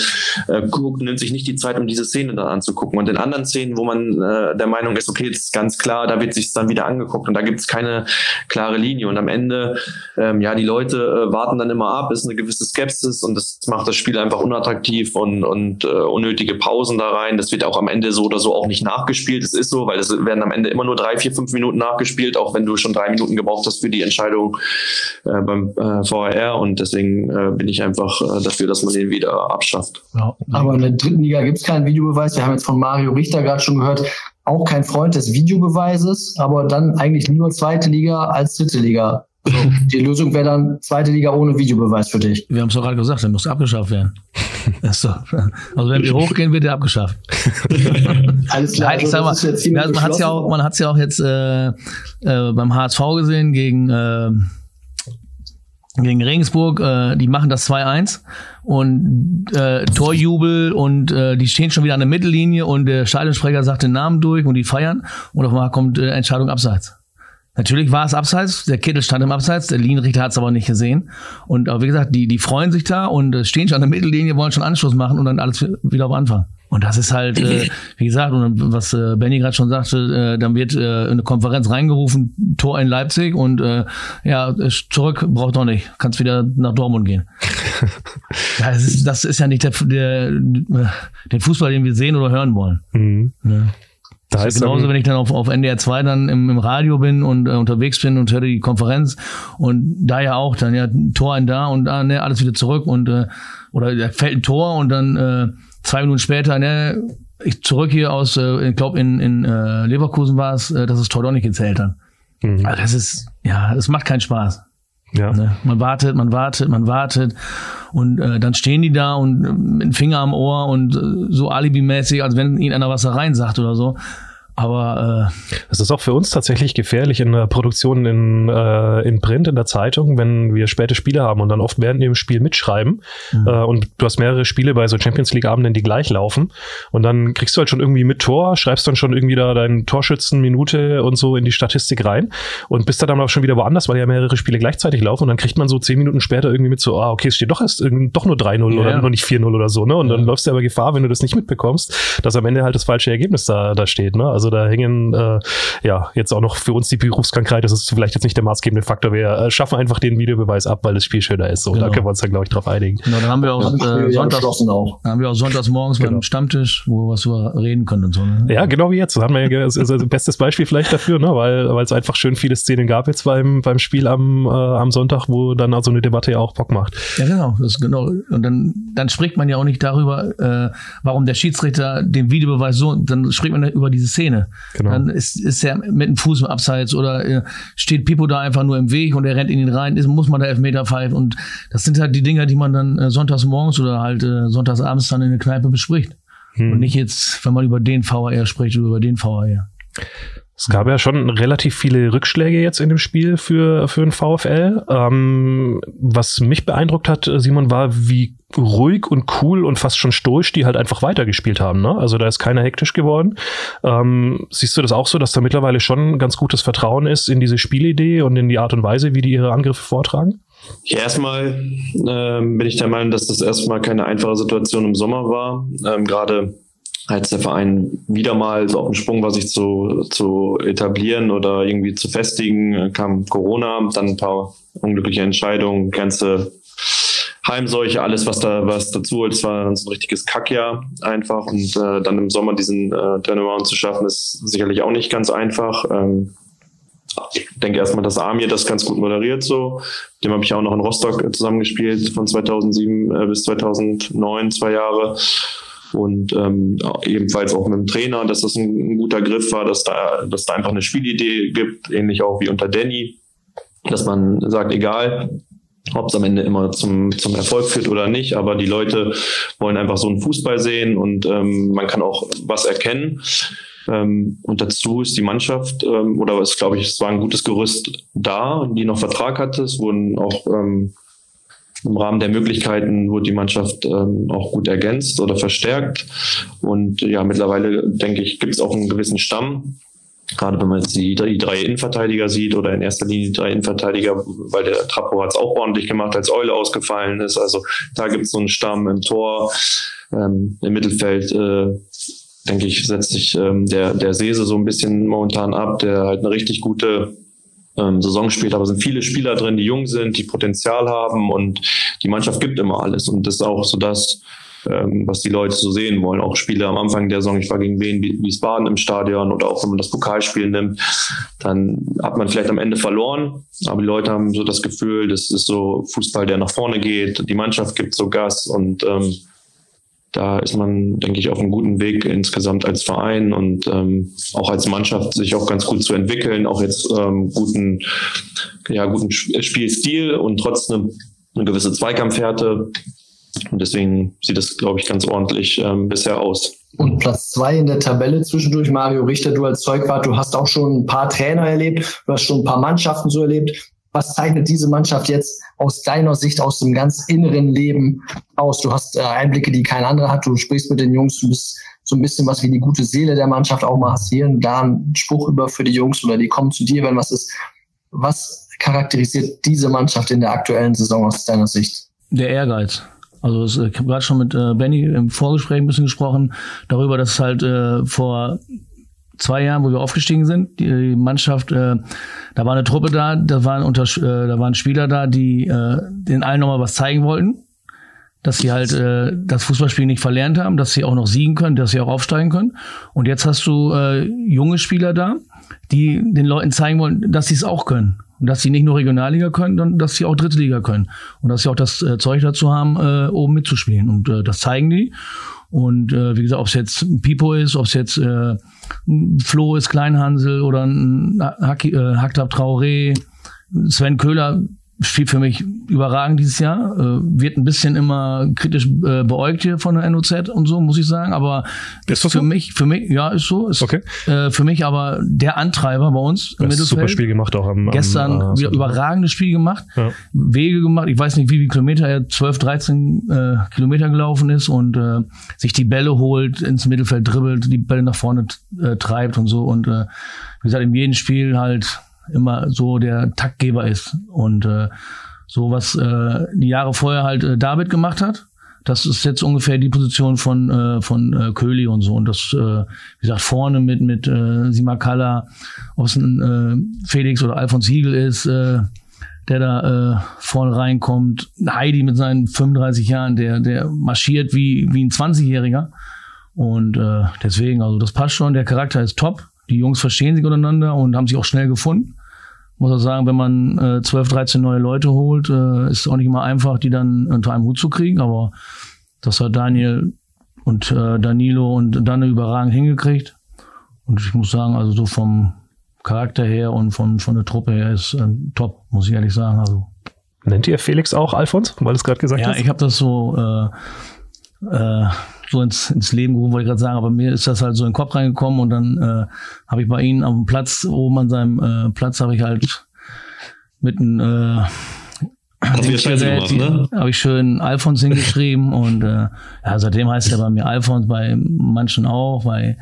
äh, guckt, nimmt sich nicht die Zeit, um diese Szene dann anzugucken. Und in anderen Szenen, wo man äh, der Meinung ist, okay, das ist ganz klar, da wird sich dann wieder angeguckt und da gibt es keine klare Linie. Und am Ende, ähm, ja, die Leute äh, warten dann immer ab, ist eine gewisse Skepsis und das macht das Spiel einfach unattraktiv und, und äh, unnötige Pausen da rein. Das wird auch am Ende so oder so auch nicht nachgespielt. Es ist so, weil es werden am Ende immer nur drei, vier, fünf Minuten nachgespielt, auch wenn du schon drei Minuten gebraucht hast für die Entscheidung äh, beim äh, VRR. Und deswegen äh, bin ich einfach äh, dafür, dass man den wieder abschafft. Ja, aber in der dritten Liga gibt es keinen Videobeweis. Wir haben jetzt von Mario Richter gerade schon gehört, auch kein Freund des Videobeweises, aber dann eigentlich nur zweite Liga als dritte Liga. So, (laughs) die Lösung wäre dann zweite Liga ohne Videobeweis für dich. Wir haben es doch gerade gesagt, der muss abgeschafft werden. also wenn wir hochgehen, wird er abgeschafft. (laughs) Alles klar. Nein, ich sag mal, man hat es ja auch, man hat's ja auch jetzt äh, äh, beim HSV gesehen gegen äh, gegen Regensburg, äh, die machen das 2-1 und äh, Torjubel und äh, die stehen schon wieder an der Mittellinie und der Stadionsprecher sagt den Namen durch und die feiern und auf einmal kommt äh, Entscheidung abseits. Natürlich war es abseits, der Kittel stand im Abseits, der Linienrichter hat es aber nicht gesehen. Und aber wie gesagt, die, die freuen sich da und äh, stehen schon an der Mittellinie, wollen schon Anschluss machen und dann alles wieder auf Anfang. Und das ist halt, äh, (clears throat) wie gesagt, und was äh, Benny gerade schon sagte, äh, dann wird äh, eine Konferenz reingerufen, Tor in Leipzig und äh, ja, zurück braucht doch nicht, kannst wieder nach Dortmund gehen. (laughs) ja, das ist, das ist ja nicht der, der, der Fußball, den wir sehen oder hören wollen. Mhm. Ja. Da ist genauso, wenn ich dann auf, auf NDR 2 dann im, im Radio bin und äh, unterwegs bin und höre die Konferenz und da ja auch dann ja Tor ein da und da ne, alles wieder zurück und äh, oder da fällt ein Tor und dann äh, zwei Minuten später ne ich zurück hier aus äh, ich glaube in in äh, Leverkusen war es, äh, dass das Tor doch nicht gezählt hat. Mhm. Also das ist ja, es macht keinen Spaß. Ja. Ne? Man wartet, man wartet, man wartet und äh, dann stehen die da und äh, mit dem Finger am Ohr und äh, so alibimäßig, als wenn ihnen einer was da rein sagt oder so. Aber äh, es ist auch für uns tatsächlich gefährlich in der Produktion in, äh, in Print, in der Zeitung, wenn wir späte Spiele haben und dann oft während dem Spiel mitschreiben. Mhm. Äh, und du hast mehrere Spiele bei so Champions League-Abenden, die gleich laufen. Und dann kriegst du halt schon irgendwie mit Tor, schreibst dann schon irgendwie da deinen Torschützenminute und so in die Statistik rein und bist da dann auch schon wieder woanders, weil ja mehrere Spiele gleichzeitig laufen. Und dann kriegt man so zehn Minuten später irgendwie mit so, ah, okay, es steht doch erst doch nur 3-0 ja. oder noch nicht 4-0 oder so, ne? Und ja. dann läufst du aber Gefahr, wenn du das nicht mitbekommst, dass am Ende halt das falsche Ergebnis da, da steht, ne? Also da hängen, äh, ja, jetzt auch noch für uns die Berufskrankheit, das ist vielleicht jetzt nicht der maßgebende Faktor. Wir äh, schaffen einfach den Videobeweis ab, weil das Spiel schöner ist. So, genau. da können wir uns dann, glaube ich, drauf einigen. Genau, dann haben wir auch, äh, sonntags, auch. Dann haben wir auch sonntags morgens genau. beim Stammtisch, wo wir was über reden können und so. Ne? Ja, genau wie jetzt. Das haben wir ja, ist, ist ein bestes Beispiel vielleicht dafür, ne? weil, weil es einfach schön viele Szenen gab jetzt beim, beim Spiel am, äh, am Sonntag, wo dann also eine Debatte ja auch Bock macht. Ja, genau. Das genau. Und dann, dann spricht man ja auch nicht darüber, äh, warum der Schiedsrichter den Videobeweis so, dann spricht man über diese Szene. Genau. Dann ist, ist er mit dem Fuß im Abseits oder äh, steht Pipo da einfach nur im Weg und er rennt in ihn rein, ist, muss man da Elfmeter pfeifen. Und das sind halt die Dinger, die man dann äh, sonntags morgens oder halt äh, sonntags abends dann in der Kneipe bespricht. Hm. Und nicht jetzt, wenn man über den VAR spricht oder über den VAR. Es gab ja schon relativ viele Rückschläge jetzt in dem Spiel für, für den VfL. Ähm, was mich beeindruckt hat, Simon, war, wie ruhig und cool und fast schon stoisch die halt einfach weitergespielt haben. Ne? Also da ist keiner hektisch geworden. Ähm, siehst du das auch so, dass da mittlerweile schon ganz gutes Vertrauen ist in diese Spielidee und in die Art und Weise, wie die ihre Angriffe vortragen? Ja, erstmal ähm, bin ich der Meinung, dass das erstmal keine einfache Situation im Sommer war. Ähm, Gerade als der Verein wieder mal so auf den Sprung war, sich zu, zu etablieren oder irgendwie zu festigen, kam Corona, dann ein paar unglückliche Entscheidungen, ganze Heimseuche, alles, was da was dazu holt. Es war so ein richtiges Kackjahr einfach. Und äh, dann im Sommer diesen äh, Turnaround zu schaffen, ist sicherlich auch nicht ganz einfach. Ähm, ich denke erstmal, dass Amir das ganz gut moderiert so. Dem habe ich auch noch in Rostock zusammengespielt von 2007 äh, bis 2009, zwei Jahre. Und ähm, ebenfalls auch mit dem Trainer, dass das ein, ein, guter Griff war, dass da, dass da einfach eine Spielidee gibt, ähnlich auch wie unter Danny, dass man sagt, egal, ob es am Ende immer zum, zum Erfolg führt oder nicht, aber die Leute wollen einfach so einen Fußball sehen und ähm, man kann auch was erkennen. Ähm, und dazu ist die Mannschaft, ähm, oder es glaube ich, es war ein gutes Gerüst da, die noch Vertrag hatte. Es wurden auch ähm, im Rahmen der Möglichkeiten wurde die Mannschaft ähm, auch gut ergänzt oder verstärkt. Und ja, mittlerweile denke ich, gibt es auch einen gewissen Stamm. Gerade wenn man jetzt die, drei Innenverteidiger sieht oder in erster Linie die drei Innenverteidiger, weil der Trappo hat es auch ordentlich gemacht, als Eule ausgefallen ist. Also da gibt es so einen Stamm im Tor. Ähm, Im Mittelfeld äh, denke ich, setzt sich ähm, der, der Sese so ein bisschen momentan ab, der halt eine richtig gute ähm, Saison spielt. Aber es sind viele Spieler drin, die jung sind, die Potenzial haben und die Mannschaft gibt immer alles. Und das ist auch so das, ähm, was die Leute so sehen wollen. Auch Spiele am Anfang der Saison, ich war gegen Wien, Wiesbaden im Stadion oder auch wenn man das Pokalspiel nimmt, dann hat man vielleicht am Ende verloren, aber die Leute haben so das Gefühl, das ist so Fußball, der nach vorne geht, die Mannschaft gibt so Gas und ähm, da ist man, denke ich, auf einem guten Weg insgesamt als Verein und ähm, auch als Mannschaft sich auch ganz gut zu entwickeln, auch jetzt ähm, guten, ja, guten Spielstil und trotzdem eine gewisse Zweikampfhärte. Und deswegen sieht das, glaube ich, ganz ordentlich ähm, bisher aus. Und Platz zwei in der Tabelle zwischendurch, Mario Richter, du als Zeugwart, du hast auch schon ein paar Trainer erlebt, du hast schon ein paar Mannschaften so erlebt was zeichnet diese Mannschaft jetzt aus deiner Sicht, aus dem ganz inneren Leben aus? Du hast äh, Einblicke, die kein anderer hat. Du sprichst mit den Jungs, du bist so ein bisschen was wie die gute Seele der Mannschaft auch mal hast hier und da einen Spruch über für die Jungs oder die kommen zu dir, wenn was ist. Was charakterisiert diese Mannschaft in der aktuellen Saison aus deiner Sicht? Der Ehrgeiz. Also ich habe gerade schon mit äh, Benny im Vorgespräch ein bisschen gesprochen darüber, dass es halt äh, vor zwei Jahren, wo wir aufgestiegen sind, die Mannschaft, äh, da war eine Truppe da, da waren unter, äh, da waren Spieler da, die äh, den allen nochmal was zeigen wollten. dass sie halt äh, das Fußballspiel nicht verlernt haben, dass sie auch noch siegen können, dass sie auch aufsteigen können. Und jetzt hast du äh, junge Spieler da, die den Leuten zeigen wollen, dass sie es auch können. Und dass sie nicht nur Regionalliga können, sondern dass sie auch Dritte Liga können. Und dass sie auch das äh, Zeug dazu haben, äh, oben mitzuspielen. Und äh, das zeigen die. Und äh, wie gesagt, ob es jetzt Pipo ist, ob es jetzt äh, Flo ist, Kleinhansel oder ein Hack, äh, Hacktab Traoré, Sven Köhler spielt für mich überragend dieses Jahr. Äh, wird ein bisschen immer kritisch äh, beäugt hier von der NOZ und so, muss ich sagen. Aber ist für so? mich, für mich, ja, ist so. Ist, okay. Äh, für mich aber der Antreiber bei uns im Mittelfeld. Super Spiel gemacht auch am, Gestern am, äh, wieder überragendes Spiel gemacht. Ja. Wege gemacht. Ich weiß nicht, wie viele Kilometer er 12, 13 äh, Kilometer gelaufen ist und äh, sich die Bälle holt, ins Mittelfeld dribbelt, die Bälle nach vorne äh, treibt und so. Und äh, wie gesagt, in jedem Spiel halt immer so der Taktgeber ist. Und äh, so was äh, die Jahre vorher halt äh, David gemacht hat, das ist jetzt ungefähr die Position von äh, von äh, Köhli und so. Und das äh, wie gesagt vorne mit mit äh, Simakala aus äh, Felix oder Alfons Hiegel ist äh, der da äh, vorne reinkommt. Heidi mit seinen 35 Jahren der der marschiert wie wie ein 20-jähriger und äh, deswegen also das passt schon. Der Charakter ist top. Die Jungs verstehen sich untereinander und haben sich auch schnell gefunden muss auch sagen, wenn man äh, 12, 13 neue Leute holt, äh, ist es auch nicht immer einfach, die dann unter einem Hut zu kriegen. Aber das hat Daniel und äh, Danilo und Danne überragend hingekriegt. Und ich muss sagen, also so vom Charakter her und von, von der Truppe her ist äh, top, muss ich ehrlich sagen. Also Nennt ihr Felix auch Alfons, weil du es gerade gesagt ja, hast? Ja, ich habe das so äh, äh, so ins, ins Leben gerufen, wollte ich gerade sagen, aber mir ist das halt so in den Kopf reingekommen und dann äh, habe ich bei ihnen dem Platz, oben an seinem äh, Platz, habe ich halt mit einem äh, ne? habe ich schön Alfons hingeschrieben (laughs) und äh, ja, seitdem heißt er bei mir Alfons, bei manchen auch, bei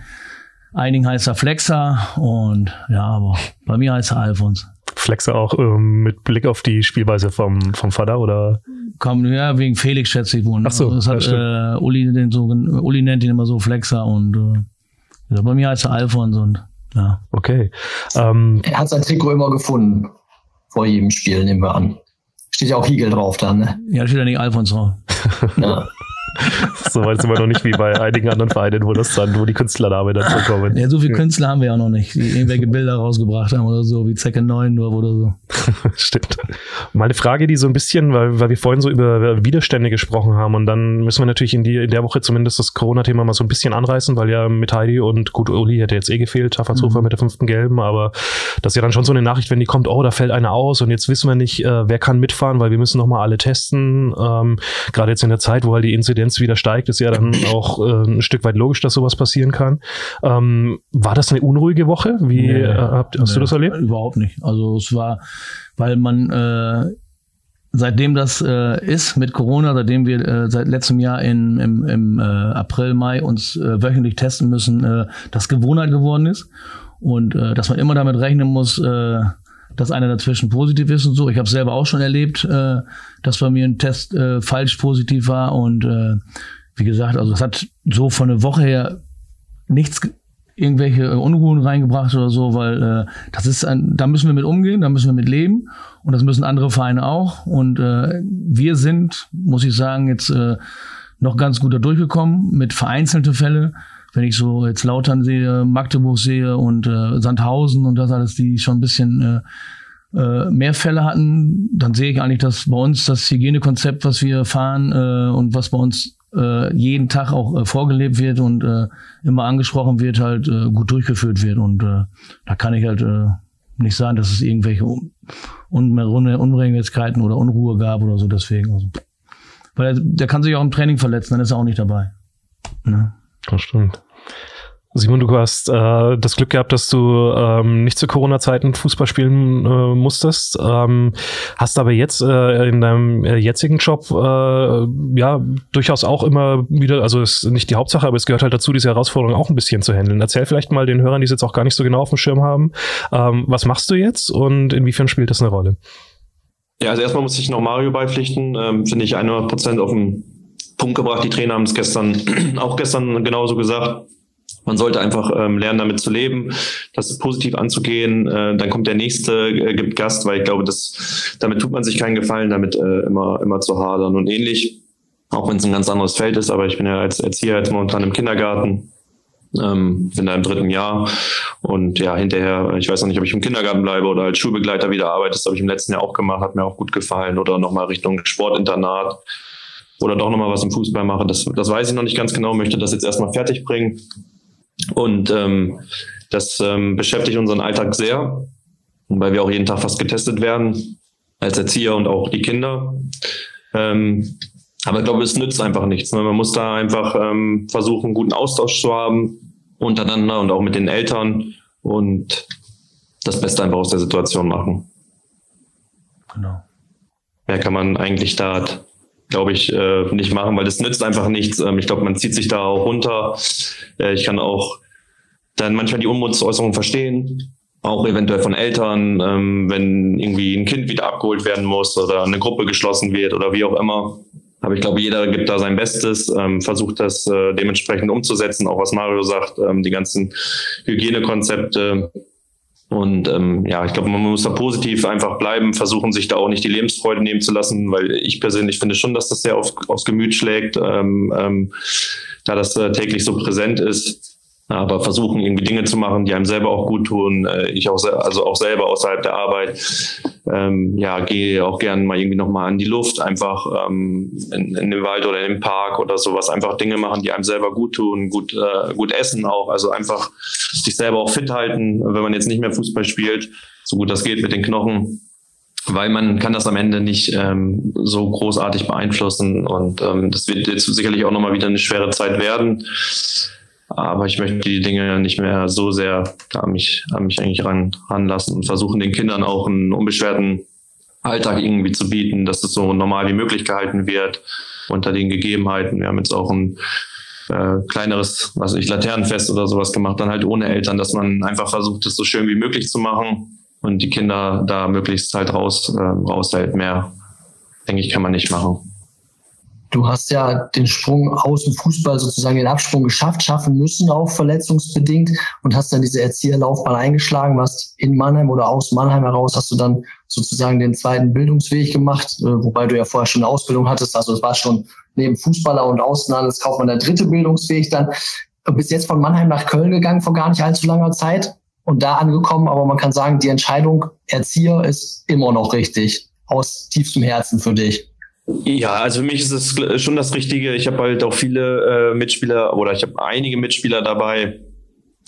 einigen heißt er Flexer und ja, aber bei mir heißt er Alfons. Flexer auch ähm, mit Blick auf die Spielweise vom, vom Vater oder? Kam, ja, wegen Felix schätze ich wohl. Ne? Ach so, also das hat, äh, Uli, den so, Uli nennt ihn immer so Flexer und äh, ja, bei mir heißt er Alfons und ja. Okay. Ähm, er hat sein Trikot immer gefunden. Vor jedem Spiel, nehmen wir an. Steht ja auch Hiegel drauf dann, ne? Ja, steht ja nicht Alfons drauf. (laughs) ja. (laughs) so weit sind wir noch nicht wie bei einigen anderen Vereinen, wo das dann, wo die Künstlernamen dann so kommen. Ja, so viele Künstler haben wir ja noch nicht, die irgendwelche Bilder rausgebracht haben oder so, wie Zecke 9 nur oder so. (laughs) Stimmt. Meine Frage, die so ein bisschen, weil, weil wir vorhin so über Widerstände gesprochen haben und dann müssen wir natürlich in, die, in der Woche zumindest das Corona-Thema mal so ein bisschen anreißen, weil ja mit Heidi und gut, Uli hätte jetzt eh gefehlt, Tafazhofer mhm. mit der fünften Gelben, aber das ist ja dann schon so eine Nachricht, wenn die kommt, oh, da fällt einer aus und jetzt wissen wir nicht, äh, wer kann mitfahren, weil wir müssen nochmal alle testen. Ähm, Gerade jetzt in der Zeit, wo halt die Inzidenz wieder steigt, ist ja dann (clears throat) auch äh, ein Stück weit logisch, dass sowas passieren kann. Ähm, war das eine unruhige Woche? Wie nee, äh, habt, hast nee, du das erlebt? Überhaupt nicht. Also es war, weil man äh, seitdem das äh, ist mit Corona, seitdem wir äh, seit letztem Jahr in, im, im äh, April, Mai uns äh, wöchentlich testen müssen, äh, das Gewohnheit geworden ist und äh, dass man immer damit rechnen muss, äh, dass einer dazwischen positiv ist und so. Ich habe selber auch schon erlebt, äh, dass bei mir ein Test äh, falsch positiv war und äh, wie gesagt, also es hat so von der Woche her nichts irgendwelche Unruhen reingebracht oder so, weil äh, das ist ein, da müssen wir mit umgehen, da müssen wir mit leben und das müssen andere Vereine auch und äh, wir sind, muss ich sagen, jetzt äh, noch ganz gut da durchgekommen mit vereinzelten Fälle. Wenn ich so jetzt Lautern sehe, Magdeburg sehe und äh, Sandhausen und das alles, die schon ein bisschen äh, äh, mehr Fälle hatten, dann sehe ich eigentlich, dass bei uns das Hygienekonzept, was wir fahren äh, und was bei uns äh, jeden Tag auch äh, vorgelebt wird und äh, immer angesprochen wird, halt äh, gut durchgeführt wird. Und äh, da kann ich halt äh, nicht sagen, dass es irgendwelche Un Unregelmäßigkeiten oder Unruhe gab oder so deswegen. Also, weil der, der kann sich auch im Training verletzen, dann ist er auch nicht dabei. Ne? Das stimmt. Simon, du hast äh, das Glück gehabt, dass du ähm, nicht zu Corona-Zeiten Fußball spielen äh, musstest, ähm, hast aber jetzt äh, in deinem äh, jetzigen Job äh, ja durchaus auch immer wieder, also ist nicht die Hauptsache, aber es gehört halt dazu, diese Herausforderung auch ein bisschen zu handeln. Erzähl vielleicht mal den Hörern, die es jetzt auch gar nicht so genau auf dem Schirm haben, ähm, was machst du jetzt und inwiefern spielt das eine Rolle? Ja, also erstmal muss ich noch Mario beipflichten, ähm, finde ich 100 Prozent auf den Punkt gebracht. Die Trainer haben es gestern (clears throat) auch gestern genauso gesagt man sollte einfach ähm, lernen, damit zu leben, das positiv anzugehen. Äh, dann kommt der nächste, äh, gibt Gast, weil ich glaube, das, damit tut man sich keinen Gefallen, damit äh, immer, immer zu hadern. Und ähnlich auch wenn es ein ganz anderes Feld ist, aber ich bin ja als Erzieher jetzt momentan im Kindergarten, ähm, bin da dritten Jahr und ja, hinterher, ich weiß noch nicht, ob ich im Kindergarten bleibe oder als Schulbegleiter wieder arbeite, das habe ich im letzten Jahr auch gemacht, hat mir auch gut gefallen oder nochmal Richtung Sportinternat oder doch nochmal was im Fußball mache, das, das weiß ich noch nicht ganz genau, möchte das jetzt erstmal fertig bringen und ähm, das ähm, beschäftigt unseren Alltag sehr, weil wir auch jeden Tag fast getestet werden als Erzieher und auch die Kinder. Ähm, aber ich glaube, es nützt einfach nichts. Ne? Man muss da einfach ähm, versuchen, einen guten Austausch zu haben untereinander und auch mit den Eltern und das Beste einfach aus der Situation machen. Genau. Mehr kann man eigentlich da, glaube ich, äh, nicht machen, weil es nützt einfach nichts. Ähm, ich glaube, man zieht sich da auch runter. Äh, ich kann auch dann manchmal die Unmutsäußerungen verstehen, auch eventuell von Eltern, ähm, wenn irgendwie ein Kind wieder abgeholt werden muss oder eine Gruppe geschlossen wird oder wie auch immer. Aber ich glaube, jeder gibt da sein Bestes, ähm, versucht das äh, dementsprechend umzusetzen, auch was Mario sagt, ähm, die ganzen Hygienekonzepte. Und ähm, ja, ich glaube, man muss da positiv einfach bleiben, versuchen, sich da auch nicht die Lebensfreude nehmen zu lassen, weil ich persönlich finde schon, dass das sehr auf, aufs Gemüt schlägt, ähm, ähm, da das äh, täglich so präsent ist aber versuchen irgendwie Dinge zu machen, die einem selber auch gut tun. Äh, ich auch, also auch selber außerhalb der Arbeit, ähm, ja, gehe auch gerne mal irgendwie nochmal an die Luft, einfach ähm, in, in den Wald oder in den Park oder sowas, einfach Dinge machen, die einem selber gut tun, gut, äh, gut essen auch, also einfach sich selber auch fit halten, wenn man jetzt nicht mehr Fußball spielt, so gut das geht mit den Knochen. Weil man kann das am Ende nicht ähm, so großartig beeinflussen. Und ähm, das wird jetzt sicherlich auch nochmal wieder eine schwere Zeit werden. Aber ich möchte die Dinge nicht mehr so sehr an mich, an mich eigentlich ran, ranlassen und versuchen den Kindern auch einen unbeschwerten Alltag irgendwie zu bieten, dass es so normal wie möglich gehalten wird unter den Gegebenheiten. Wir haben jetzt auch ein äh, kleineres, was ich Laternenfest oder sowas gemacht, dann halt ohne Eltern, dass man einfach versucht, es so schön wie möglich zu machen und die Kinder da möglichst halt raus, äh, raus halt mehr, denke ich, kann man nicht machen. Du hast ja den Sprung aus dem Fußball sozusagen den Absprung geschafft, schaffen müssen, auch verletzungsbedingt und hast dann diese Erzieherlaufbahn eingeschlagen, warst in Mannheim oder aus Mannheim heraus, hast du dann sozusagen den zweiten Bildungsweg gemacht, äh, wobei du ja vorher schon eine Ausbildung hattest, also es war schon neben Fußballer und Außenhandelskaufmann der dritte Bildungsweg dann. Du bist jetzt von Mannheim nach Köln gegangen vor gar nicht allzu langer Zeit und da angekommen, aber man kann sagen, die Entscheidung Erzieher ist immer noch richtig, aus tiefstem Herzen für dich. Ja, also für mich ist es schon das Richtige. Ich habe halt auch viele äh, Mitspieler oder ich habe einige Mitspieler dabei,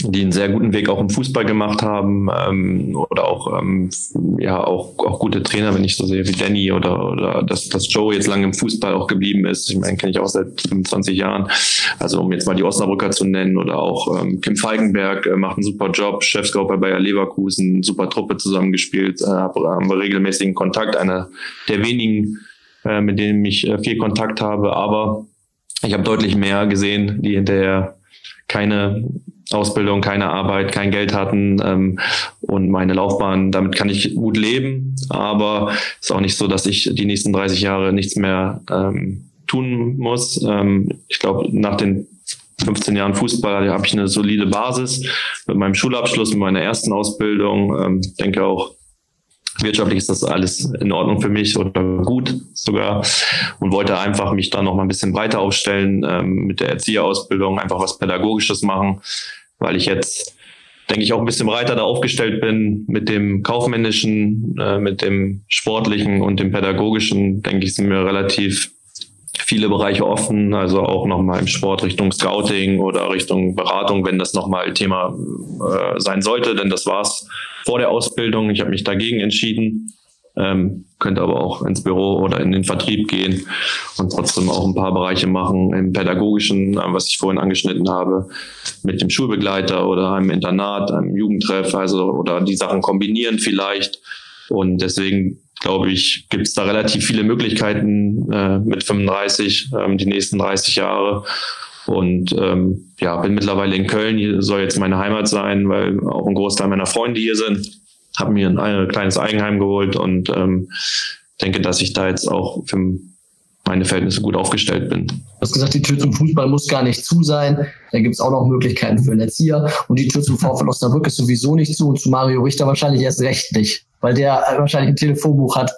die einen sehr guten Weg auch im Fußball gemacht haben ähm, oder auch ähm, ja auch auch gute Trainer, wenn ich so sehe wie Danny oder oder dass, dass Joe jetzt lange im Fußball auch geblieben ist. Ich meine, kenne ich auch seit 25 Jahren. Also um jetzt mal die Osnabrücker zu nennen oder auch ähm, Kim Falkenberg äh, macht einen super Job, Chefscout bei Bayer Leverkusen, super Truppe zusammengespielt, äh, haben wir regelmäßigen Kontakt, einer der wenigen äh, mit denen ich äh, viel Kontakt habe. Aber ich habe deutlich mehr gesehen, die hinterher keine Ausbildung, keine Arbeit, kein Geld hatten ähm, und meine Laufbahn, damit kann ich gut leben, aber ist auch nicht so, dass ich die nächsten 30 Jahre nichts mehr ähm, tun muss. Ähm, ich glaube, nach den 15 Jahren Fußball habe ich eine solide Basis mit meinem Schulabschluss, mit meiner ersten Ausbildung. Ähm, denke auch, wirtschaftlich ist das alles in Ordnung für mich oder gut sogar und wollte einfach mich da noch mal ein bisschen breiter aufstellen ähm, mit der Erzieherausbildung, einfach was Pädagogisches machen, weil ich jetzt denke ich auch ein bisschen breiter da aufgestellt bin mit dem kaufmännischen, äh, mit dem sportlichen und dem pädagogischen, denke ich, sind mir relativ viele Bereiche offen, also auch nochmal im Sport Richtung Scouting oder Richtung Beratung, wenn das nochmal Thema äh, sein sollte, denn das war's vor der Ausbildung. Ich habe mich dagegen entschieden, ähm, könnte aber auch ins Büro oder in den Vertrieb gehen und trotzdem auch ein paar Bereiche machen im pädagogischen, äh, was ich vorhin angeschnitten habe, mit dem Schulbegleiter oder einem Internat, einem Jugendtreff, also oder die Sachen kombinieren vielleicht. Und deswegen glaube ich, gibt es da relativ viele Möglichkeiten äh, mit 35, ähm, die nächsten 30 Jahre. Und ähm, ja, bin mittlerweile in Köln, hier soll jetzt meine Heimat sein, weil auch ein Großteil meiner Freunde hier sind. Habe mir ein, ein, kleines Eigenheim geholt und ähm, denke, dass ich da jetzt auch für meine Verhältnisse gut aufgestellt bin. Du hast gesagt, die Tür zum Fußball muss gar nicht zu sein. Da gibt es auch noch Möglichkeiten für einen Erzieher. Und die Tür zum VfL Osnabrück ist sowieso nicht zu und zu Mario Richter wahrscheinlich erst recht nicht weil der wahrscheinlich ein Telefonbuch hat,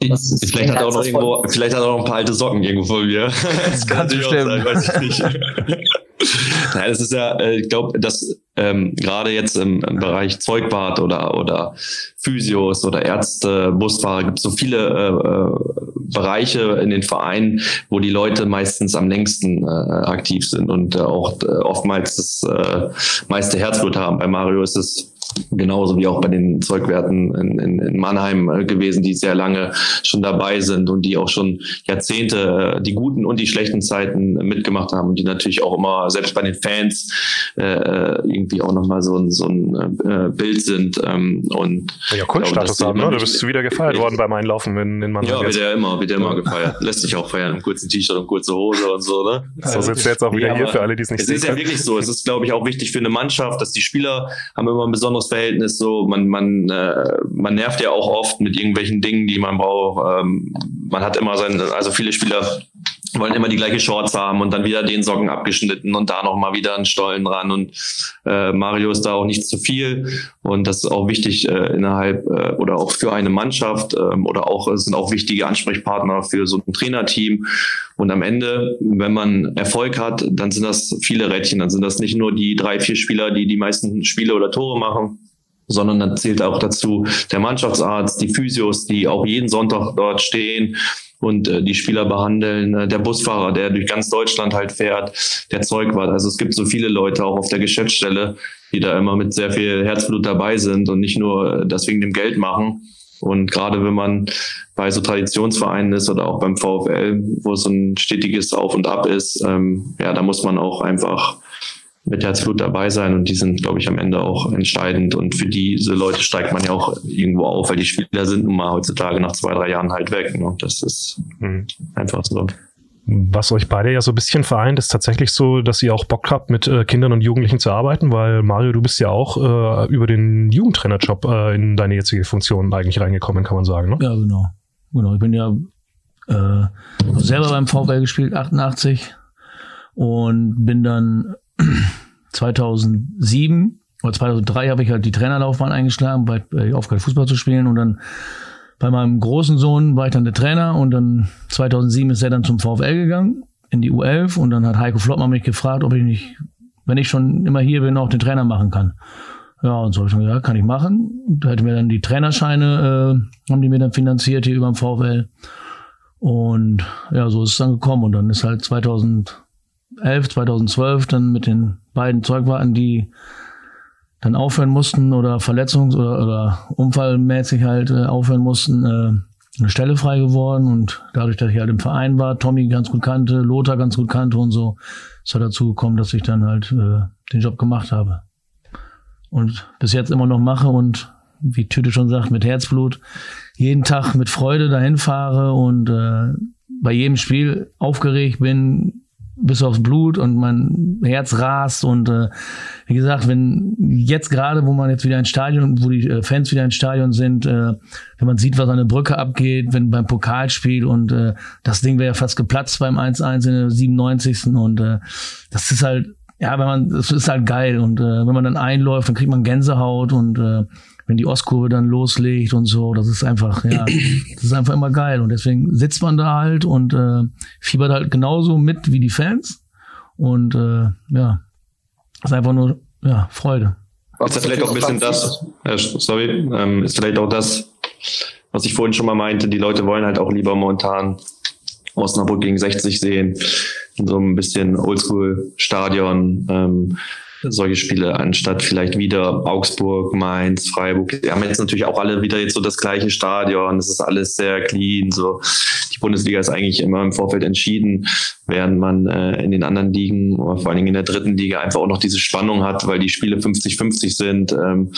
vielleicht, hat er auch noch irgendwo, vielleicht hat er auch noch ein paar alte Socken irgendwo von mir. (laughs) Das kann natürlich stimmen. Sein, weiß ich nicht. (laughs) Nein, das ist ja, äh, ich glaube, dass ähm, gerade jetzt im, im, Bereich Zeugwart oder oder Physios oder Ärzte, Busfahrer gibt es so viele äh, äh, Bereiche in den Vereinen, wo die Leute meistens am längsten äh, aktiv sind und äh, auch äh, oftmals das äh, meiste Herzblut haben. Bei Mario ist es genauso wie auch bei den Zeugwerten in, in, in Mannheim äh, gewesen, die sehr lange schon dabei sind und die auch schon Jahrzehnte äh, die guten und die schlechten Zeiten mitgemacht haben und die natürlich auch immer, selbst bei den Fans, äh, irgendwie auch nochmal so ein, so ein äh, Bild sind. Ähm, und ja, Kunststatus haben, ne? Du bist wieder gefeiert worden beim Einlaufen in, in Mannheim. Ja, wird ja immer, wird ja immer gefeiert. Lässt sich auch feiern im kurzen T-Shirt und kurze Hose und so, ne? So sitzt jetzt auch wieder ja, hier für alle, die es nicht sehen. Es ist ja wirklich so. Es ist, glaube ich, auch wichtig für eine Mannschaft, dass die Spieler haben immer ein besonderes Verhältnis so, man, man, äh, man nervt ja auch oft mit irgendwelchen Dingen, die man braucht. Ähm, man hat immer sein, also viele Spieler wollen immer die gleiche Shorts haben und dann wieder den Socken abgeschnitten und da nochmal wieder einen Stollen dran und äh, Mario ist da auch nicht zu viel. Und das ist auch wichtig äh, innerhalb äh, oder auch für eine Mannschaft ähm, oder auch sind auch wichtige Ansprechpartner für so ein Trainerteam. Und am Ende, wenn man Erfolg hat, dann sind das viele Rädchen, dann sind das nicht nur die drei, vier Spieler, die die meisten Spiele oder Tore machen, sondern dann zählt auch dazu der Mannschaftsarzt, die Physios, die auch jeden Sonntag dort stehen und äh, die Spieler behandeln, äh, der Busfahrer, der durch ganz Deutschland halt fährt, der Zeugwart. Also es gibt so viele Leute auch auf der Geschäftsstelle, die da immer mit sehr viel Herzblut dabei sind und nicht nur das wegen dem Geld machen. Und gerade wenn man bei so Traditionsvereinen ist oder auch beim VfL, wo so ein stetiges Auf und Ab ist, ähm, ja, da muss man auch einfach mit Herzblut dabei sein und die sind, glaube ich, am Ende auch entscheidend. Und für diese Leute steigt man ja auch irgendwo auf, weil die Spieler sind nun mal heutzutage nach zwei, drei Jahren halt weg. Ne? Das ist mhm. einfach so. Was euch beide ja so ein bisschen vereint, ist tatsächlich so, dass ihr auch Bock habt, mit äh, Kindern und Jugendlichen zu arbeiten, weil Mario, du bist ja auch äh, über den Jugendtrainerjob äh, in deine jetzige Funktion eigentlich reingekommen, kann man sagen. Ne? Ja, genau. Genau. Ich bin ja äh, selber beim VfL gespielt, 88, und bin dann 2007 oder 2003 habe ich halt die Trainerlaufbahn eingeschlagen, bei, bei aufgehört Fußball zu spielen und dann bei meinem großen Sohn war ich dann der Trainer und dann 2007 ist er dann zum VfL gegangen in die U11 und dann hat Heiko Flottmann mich gefragt, ob ich nicht, wenn ich schon immer hier bin, auch den Trainer machen kann. Ja, und so habe ich schon gesagt, kann ich machen. Da hätten wir dann die Trainerscheine, äh, haben die mir dann finanziert hier über dem VfL. Und ja, so ist es dann gekommen. Und dann ist halt 2000 2011, 2012 dann mit den beiden Zeugwarten, die dann aufhören mussten oder verletzungs- oder, oder unfallmäßig halt äh, aufhören mussten, äh, eine Stelle frei geworden und dadurch, dass ich halt im Verein war, Tommy ganz gut kannte, Lothar ganz gut kannte und so, ist halt dazu gekommen, dass ich dann halt äh, den Job gemacht habe. Und bis jetzt immer noch mache und wie Tüte schon sagt, mit Herzblut jeden Tag mit Freude dahin fahre und äh, bei jedem Spiel aufgeregt bin, bis aufs Blut und mein Herz rast und äh, wie gesagt, wenn jetzt gerade, wo man jetzt wieder ins Stadion, wo die äh, Fans wieder ins Stadion sind, äh, wenn man sieht, was an der Brücke abgeht, wenn beim Pokalspiel und äh, das Ding wäre ja fast geplatzt beim 1-1 in der 97. und äh, das ist halt, ja, wenn man, das ist halt geil und äh, wenn man dann einläuft, dann kriegt man Gänsehaut und äh, wenn die Ostkurve dann loslegt und so, das ist einfach, ja, (clears throat) das ist einfach immer geil. Und deswegen sitzt man da halt und äh, fiebert halt genauso mit wie die Fans. Und äh, ja, ist einfach nur ja, Freude. Ist das vielleicht auch ein bisschen das, äh, sorry, ähm, ist vielleicht auch das, was ich vorhin schon mal meinte, die Leute wollen halt auch lieber momentan Osnabrück gegen 60 sehen, in so ein bisschen Oldschool-Stadion. Ähm, solche Spiele, anstatt vielleicht wieder Augsburg, Mainz, Freiburg. Wir haben jetzt natürlich auch alle wieder jetzt so das gleiche Stadion. Es ist alles sehr clean. So die Bundesliga ist eigentlich immer im Vorfeld entschieden, während man äh, in den anderen Ligen, vor allen Dingen in der dritten Liga, einfach auch noch diese Spannung hat, weil die Spiele 50-50 sind, ähm,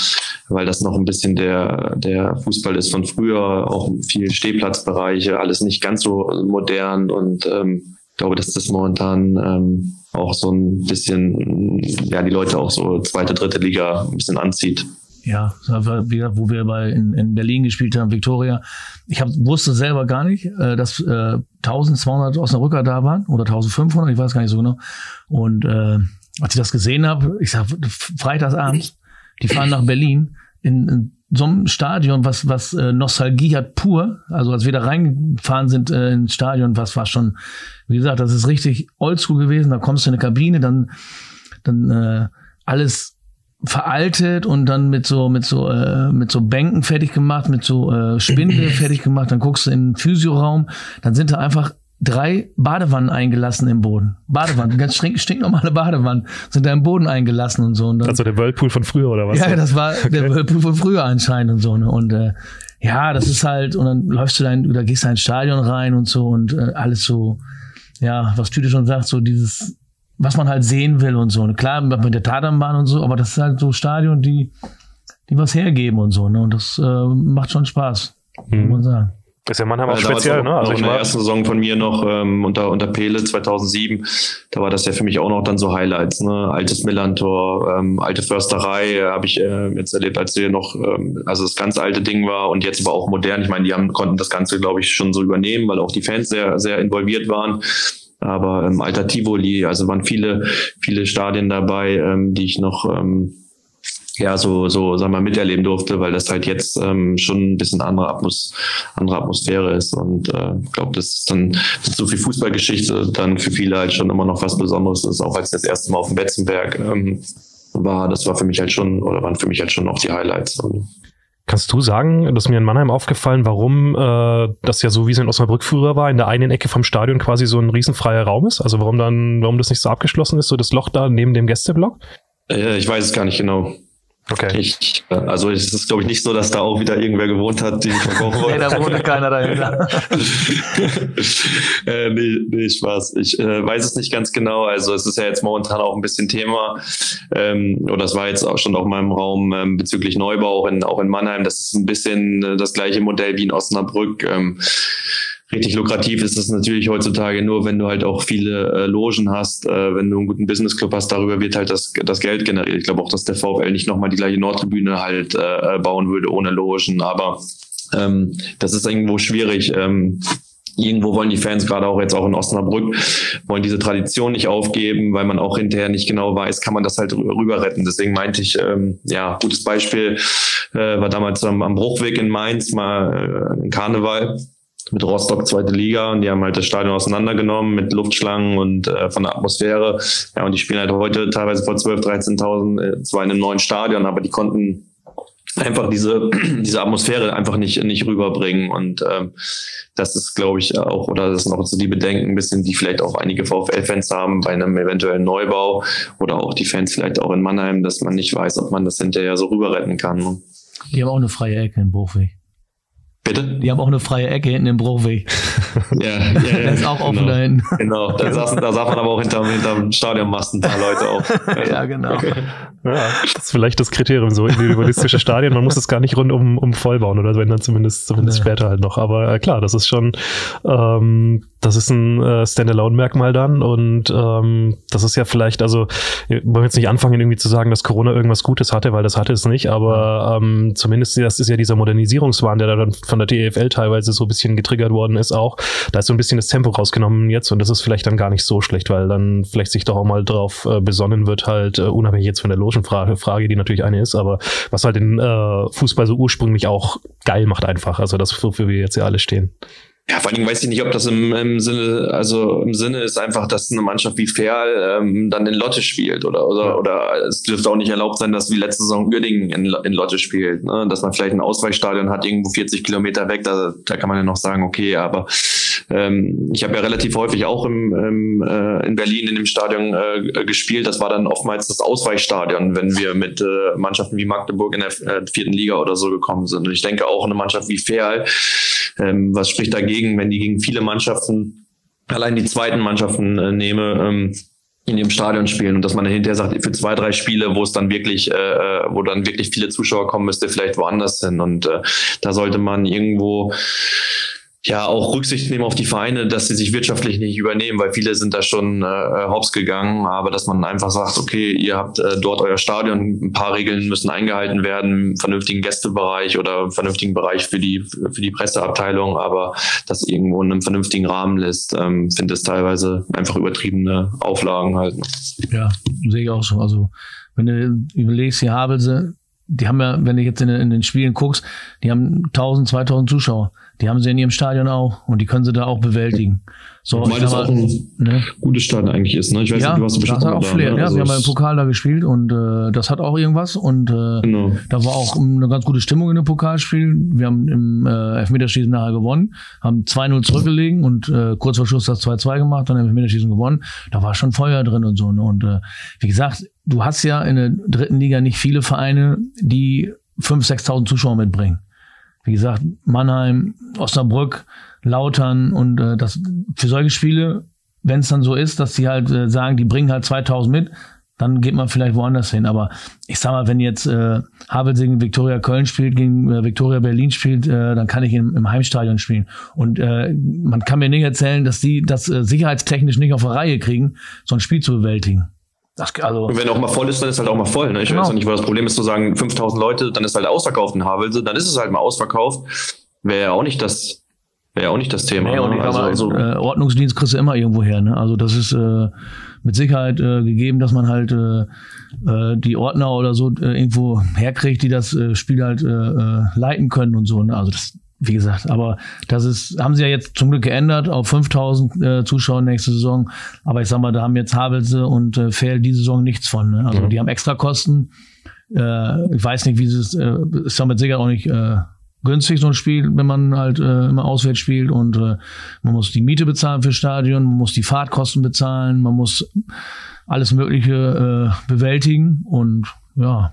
weil das noch ein bisschen der, der Fußball ist von früher, auch viel Stehplatzbereiche, alles nicht ganz so modern und ähm, ich glaube, dass das momentan ähm, auch so ein bisschen, ja, die Leute auch so zweite, dritte Liga ein bisschen anzieht. Ja, wo wir bei in, in Berlin gespielt haben, Victoria. Ich hab, wusste selber gar nicht, äh, dass äh, 1200 Osnabrücker da waren oder 1500, ich weiß gar nicht so genau. Und äh, als ich das gesehen habe, ich sag, freitagsabends, die fahren nach Berlin. in, in so einem Stadion, was, was äh, Nostalgie hat pur, also als wir da reingefahren sind äh, ins Stadion, was war schon, wie gesagt, das ist richtig oldschool gewesen, da kommst du in eine Kabine, dann, dann äh, alles veraltet und dann mit so mit so äh, mit so Bänken fertig gemacht, mit so äh, Spinde (clears throat) fertig gemacht, dann guckst du in den Physioraum, dann sind da einfach drei Badewannen eingelassen im Boden. Badewannen, ganz stink, stinknormale Badewannen sind da im Boden eingelassen und so. Und dann, also der Whirlpool von früher oder was? Ja, das war okay. der Whirlpool von früher anscheinend und so. Ne? Und äh, ja, das ist halt, und dann läufst du da, oder gehst da ins Stadion rein und so und äh, alles so, ja, was Tüte schon sagt, so dieses, was man halt sehen will und so. Und klar, mit der Tatanbahn und so, aber das ist halt so Stadion, die, die was hergeben und so. Ne? Und das äh, macht schon Spaß, mhm. muss man sagen. Ist ja Mannheim auch ja, speziell, ne? Also ich in der ersten Saison von mir noch ähm, unter, unter Pele 2007, da war das ja für mich auch noch dann so Highlights, ne? Altes Millantor, ähm, alte Försterei äh, habe ich äh, jetzt erlebt, als wir noch, ähm, also das ganz alte Ding war und jetzt aber auch modern. Ich meine, die haben, konnten das Ganze, glaube ich, schon so übernehmen, weil auch die Fans sehr, sehr involviert waren. Aber ähm, Alter Tivoli, also waren viele, viele Stadien dabei, ähm, die ich noch ähm, ja so so sagen wir miterleben durfte, weil das halt jetzt ähm, schon ein bisschen andere, Atmos andere Atmosphäre ist und äh, ich glaube, das ist dann so viel Fußballgeschichte dann für viele halt schon immer noch was Besonderes ist, auch als das erste Mal auf dem Betzenberg ähm, war, das war für mich halt schon oder waren für mich halt schon auch die Highlights. Und, Kannst du sagen, das ist mir in Mannheim aufgefallen, warum äh, das ja so wie es in Osnabrück früher war, in der einen Ecke vom Stadion quasi so ein riesenfreier Raum ist? Also warum dann, warum das nicht so abgeschlossen ist, so das Loch da neben dem Gästeblock? Äh, ich weiß es gar nicht genau. Okay. Ich, also es ist, glaube ich, nicht so, dass da auch wieder irgendwer gewohnt hat, die verkaufen wollte. (laughs) nee, da wohnte keiner dahinter. (laughs) äh, nee, nee, Spaß. Ich äh, weiß es nicht ganz genau. Also es ist ja jetzt momentan auch ein bisschen Thema. Ähm, oder es war jetzt auch schon auch mal im Raum ähm, bezüglich Neubau auch in, auch in Mannheim. Das ist ein bisschen äh, das gleiche Modell wie in Osnabrück. Ähm, richtig lukrativ ist es natürlich heutzutage nur, wenn du halt auch viele äh, Logen hast, äh, wenn du einen guten Businessclub hast, darüber wird halt das, das Geld generiert. Ich glaube auch, dass der VfL nicht nochmal die gleiche Nordtribüne halt äh, bauen würde ohne Logen, aber ähm, das ist irgendwo schwierig. Ähm, irgendwo wollen die Fans gerade auch jetzt auch in Osnabrück, wollen diese Tradition nicht aufgeben, weil man auch hinterher nicht genau weiß, kann man das halt rüber retten. Deswegen meinte ich, ähm, ja, gutes Beispiel äh, war damals am, am Bruchweg in Mainz mal äh, Karneval mit Rostock zweite Liga und die haben halt das Stadion auseinandergenommen mit Luftschlangen und äh, von der Atmosphäre. Ja, und die spielen halt heute teilweise vor 12.000, 13.000, äh, zwar in einem neuen Stadion, aber die konnten einfach diese (clears throat) diese Atmosphäre einfach nicht nicht rüberbringen. Und ähm, das ist glaube ich auch oder das sind auch so die Bedenken ein bisschen die vielleicht auch einige VfL-Fans haben bei einem eventuellen Neubau oder auch die Fans vielleicht auch in Mannheim dass man nicht weiß ob man das hinterher so rüber retten kann. Die haben auch eine freie Ecke in Bruchweg Bitte? Die haben auch eine freie Ecke hinten im Bruchweg. (laughs) ja, ja, ja. Der ist auch offen genau. da hinten. Genau, da, saßen, da sah man aber auch hinterm, hinterm Stadionmast ein paar Leute auch. (laughs) ja, genau. Ja, das ist vielleicht das Kriterium, so individualistische Stadien. Man muss es gar nicht rund um, um voll bauen oder wenn dann zumindest, zumindest ja. später halt noch. Aber äh, klar, das ist schon, ähm, das ist ein äh, Standalone-Merkmal dann und ähm, das ist ja vielleicht, also wir wollen jetzt nicht anfangen, irgendwie zu sagen, dass Corona irgendwas Gutes hatte, weil das hatte es nicht, aber ähm, zumindest das ist ja dieser Modernisierungswahn, der da dann von der DFL teilweise so ein bisschen getriggert worden ist auch. Da ist so ein bisschen das Tempo rausgenommen jetzt und das ist vielleicht dann gar nicht so schlecht, weil dann vielleicht sich doch auch mal drauf äh, besonnen wird, halt äh, unabhängig jetzt von der Logenfrage, Frage, die natürlich eine ist, aber was halt den äh, Fußball so ursprünglich auch geil macht einfach, also das, wofür wir jetzt ja alle stehen. Ja, vor allen Dingen weiß ich nicht, ob das im, im Sinne, also im Sinne ist einfach, dass eine Mannschaft wie Ferl ähm, dann in Lotte spielt oder, oder, ja. oder es dürfte auch nicht erlaubt sein, dass wie letzte Saison Uerdingen in, in Lotte spielt. Ne? Dass man vielleicht ein Ausweichstadion hat, irgendwo 40 Kilometer weg, da, da kann man ja noch sagen, okay, aber ähm, ich habe ja relativ häufig auch im, im, äh, in Berlin in dem Stadion äh, gespielt. Das war dann oftmals das Ausweichstadion, wenn wir mit äh, Mannschaften wie Magdeburg in der äh, vierten Liga oder so gekommen sind. Und ich denke auch eine Mannschaft wie Ferl, ähm, was spricht dagegen, wenn die gegen viele Mannschaften, allein die zweiten Mannschaften äh, nehme, ähm, in dem Stadion spielen und dass man hinterher sagt, für zwei, drei Spiele, wo es dann wirklich, äh, äh, wo dann wirklich viele Zuschauer kommen, müsste vielleicht woanders hin. Und äh, da sollte man irgendwo ja auch Rücksicht nehmen auf die Vereine, dass sie sich wirtschaftlich nicht übernehmen, weil viele sind da schon äh, hops gegangen, aber dass man einfach sagt, okay, ihr habt äh, dort euer Stadion, ein paar Regeln müssen eingehalten werden, vernünftigen Gästebereich oder vernünftigen Bereich für die für die Presseabteilung, aber das irgendwo in einem vernünftigen Rahmen lässt, ähm, finde es teilweise einfach übertriebene Auflagen halt. Ja, sehe ich auch so. Also wenn du überlegst, hier Havelse die haben ja, wenn du jetzt in, in, den Spielen guckst, die haben 1000, 2000 Zuschauer. Die haben sie in ihrem Stadion auch und die können sie da auch bewältigen. So, Weil das auch ein ne? gutes Stadion eigentlich ist. Ne? Ich weiß ja, nicht, du hast das hat auch Flair. Ne? Ja, also wir haben im Pokal da gespielt und äh, das hat auch irgendwas und äh, genau. da war auch eine ganz gute Stimmung in dem Pokalspiel. Wir haben im äh, Elfmeterschießen nachher gewonnen, haben 2-0 zurückgelegen und äh, kurz vor Schluss das 2-2 gemacht, dann im Elfmeterschießen gewonnen. Da war schon Feuer drin und so. Ne? Und äh, wie gesagt, du hast ja in der dritten Liga nicht viele Vereine, die 5.000, 6.000 Zuschauer mitbringen. Wie gesagt, Mannheim, Osnabrück, Lautern und äh, das für solche Spiele, wenn es dann so ist, dass sie halt äh, sagen, die bringen halt 2000 mit, dann geht man vielleicht woanders hin. Aber ich sag mal, wenn jetzt äh, Havelsingen Viktoria Köln spielt, gegen äh, Viktoria Berlin spielt, äh, dann kann ich im, im Heimstadion spielen. Und äh, man kann mir nicht erzählen, dass die das äh, sicherheitstechnisch nicht auf der Reihe kriegen, so ein Spiel zu bewältigen. Das, also und wenn auch mal voll ist, dann ist halt auch mal voll. Ne? Ich genau. weiß auch nicht, was das Problem ist, zu sagen, 5000 Leute, dann ist halt ausverkauft in Havelse, dann ist es halt mal ausverkauft. Wäre ja auch nicht das, wäre ja auch nicht das Thema. Nee, und ne? also, also, äh, Ordnungsdienst kriegst du immer irgendwo her. Ne? Also das ist äh, mit Sicherheit äh, gegeben, dass man halt äh, äh, die Ordner oder so äh, irgendwo herkriegt, die das äh, Spiel halt äh, äh, leiten können und so. Ne? Also das wie gesagt, aber das ist, haben sie ja jetzt zum Glück geändert auf 5000 äh, Zuschauer nächste Saison. Aber ich sag mal, da haben jetzt Havelse und äh, Fehl diese Saison nichts von. Ne? Also mhm. die haben extra Kosten. Äh, ich weiß nicht, wie es äh, ist damit sicher auch nicht äh, günstig, so ein Spiel, wenn man halt äh, immer auswärts spielt und äh, man muss die Miete bezahlen fürs Stadion, man muss die Fahrtkosten bezahlen, man muss alles Mögliche äh, bewältigen und ja,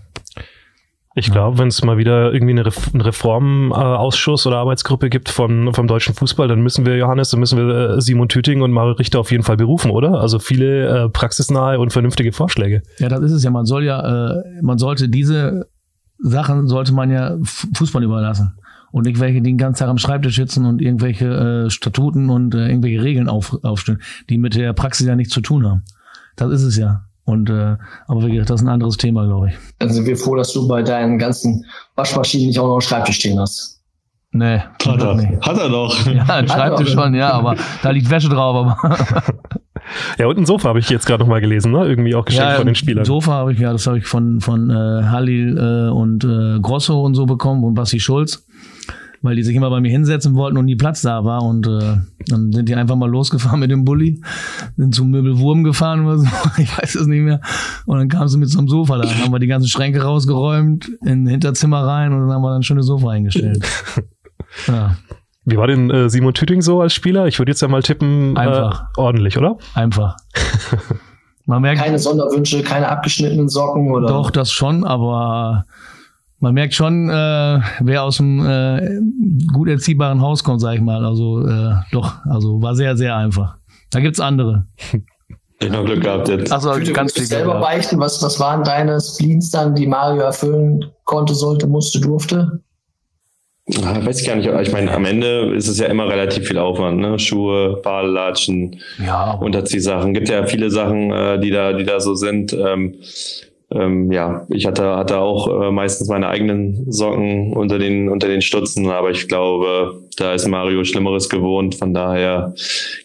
ich glaube, wenn es mal wieder irgendwie eine, Re einen Reformausschuss oder Arbeitsgruppe gibt von, vom deutschen Fußball, dann müssen wir, Johannes, dann müssen wir äh, Simon Tüting und Mario Richter auf jeden Fall berufen, oder? Also viele äh, praxisnahe und vernünftige Vorschläge. Ja, das ist es ja. Man soll ja, äh, man sollte diese Sachen sollte man ja Fußball überlassen. Und nicht welche, die den ganzen Tag am Schreibtisch sitzen und irgendwelche äh, Statuten und äh, irgendwelche Regeln auf, aufstellen, die mit der Praxis ja nichts zu tun haben. Das ist es ja. Und äh, aber wie gesagt, das ist ein anderes Thema, glaube ich. Dann sind wir froh, dass du bei deinen ganzen Waschmaschinen nicht auch noch einen Schreibtisch stehen hast. Nee, hat er. Nicht. Hat er doch. Ja, ein Schreibtisch schon, ja, aber da liegt Wäsche drauf. Aber (laughs) ja, und ein Sofa habe ich jetzt gerade noch mal gelesen, ne? Irgendwie auch geschenkt ja, von den Spielern. Ein Sofa habe ich, ja, das habe ich von, von äh, Halil äh, und äh, Grosso und so bekommen und Basti Schulz weil die sich immer bei mir hinsetzen wollten und nie Platz da war. Und äh, dann sind die einfach mal losgefahren mit dem Bulli, sind zum Möbelwurm gefahren oder so, (laughs) ich weiß es nicht mehr. Und dann kamen sie mit so einem Sofa da. Dann haben wir die ganzen Schränke rausgeräumt, in ein Hinterzimmer rein und dann haben wir dann ein schönes Sofa eingestellt. (laughs) Ja. Wie war denn äh, Simon Tüting so als Spieler? Ich würde jetzt ja mal tippen, äh, Einfach. Äh, ordentlich, oder? Einfach. Man merkt, keine Sonderwünsche, keine abgeschnittenen Socken oder? Doch, das schon, aber man merkt schon, äh, wer aus einem äh, gut erziehbaren Haus kommt, sag ich mal. Also äh, doch, also war sehr, sehr einfach. Da gibt's andere. Ich (laughs) noch Glück gehabt jetzt. Also du ganz viel selber gehabt. beichten, was, was waren deine Spleens dann, die Mario erfüllen konnte, sollte, musste, durfte? Ja, weiß ich gar nicht. Ich meine, am Ende ist es ja immer relativ viel Aufwand, ne? Schuhe, Badelatschen, ja. Unterziehsachen. Gibt ja viele Sachen, äh, die da, die da so sind. Ähm, ähm, ja, ich hatte, hatte auch äh, meistens meine eigenen Socken unter den, unter den Stutzen, aber ich glaube, da ist Mario Schlimmeres gewohnt. Von daher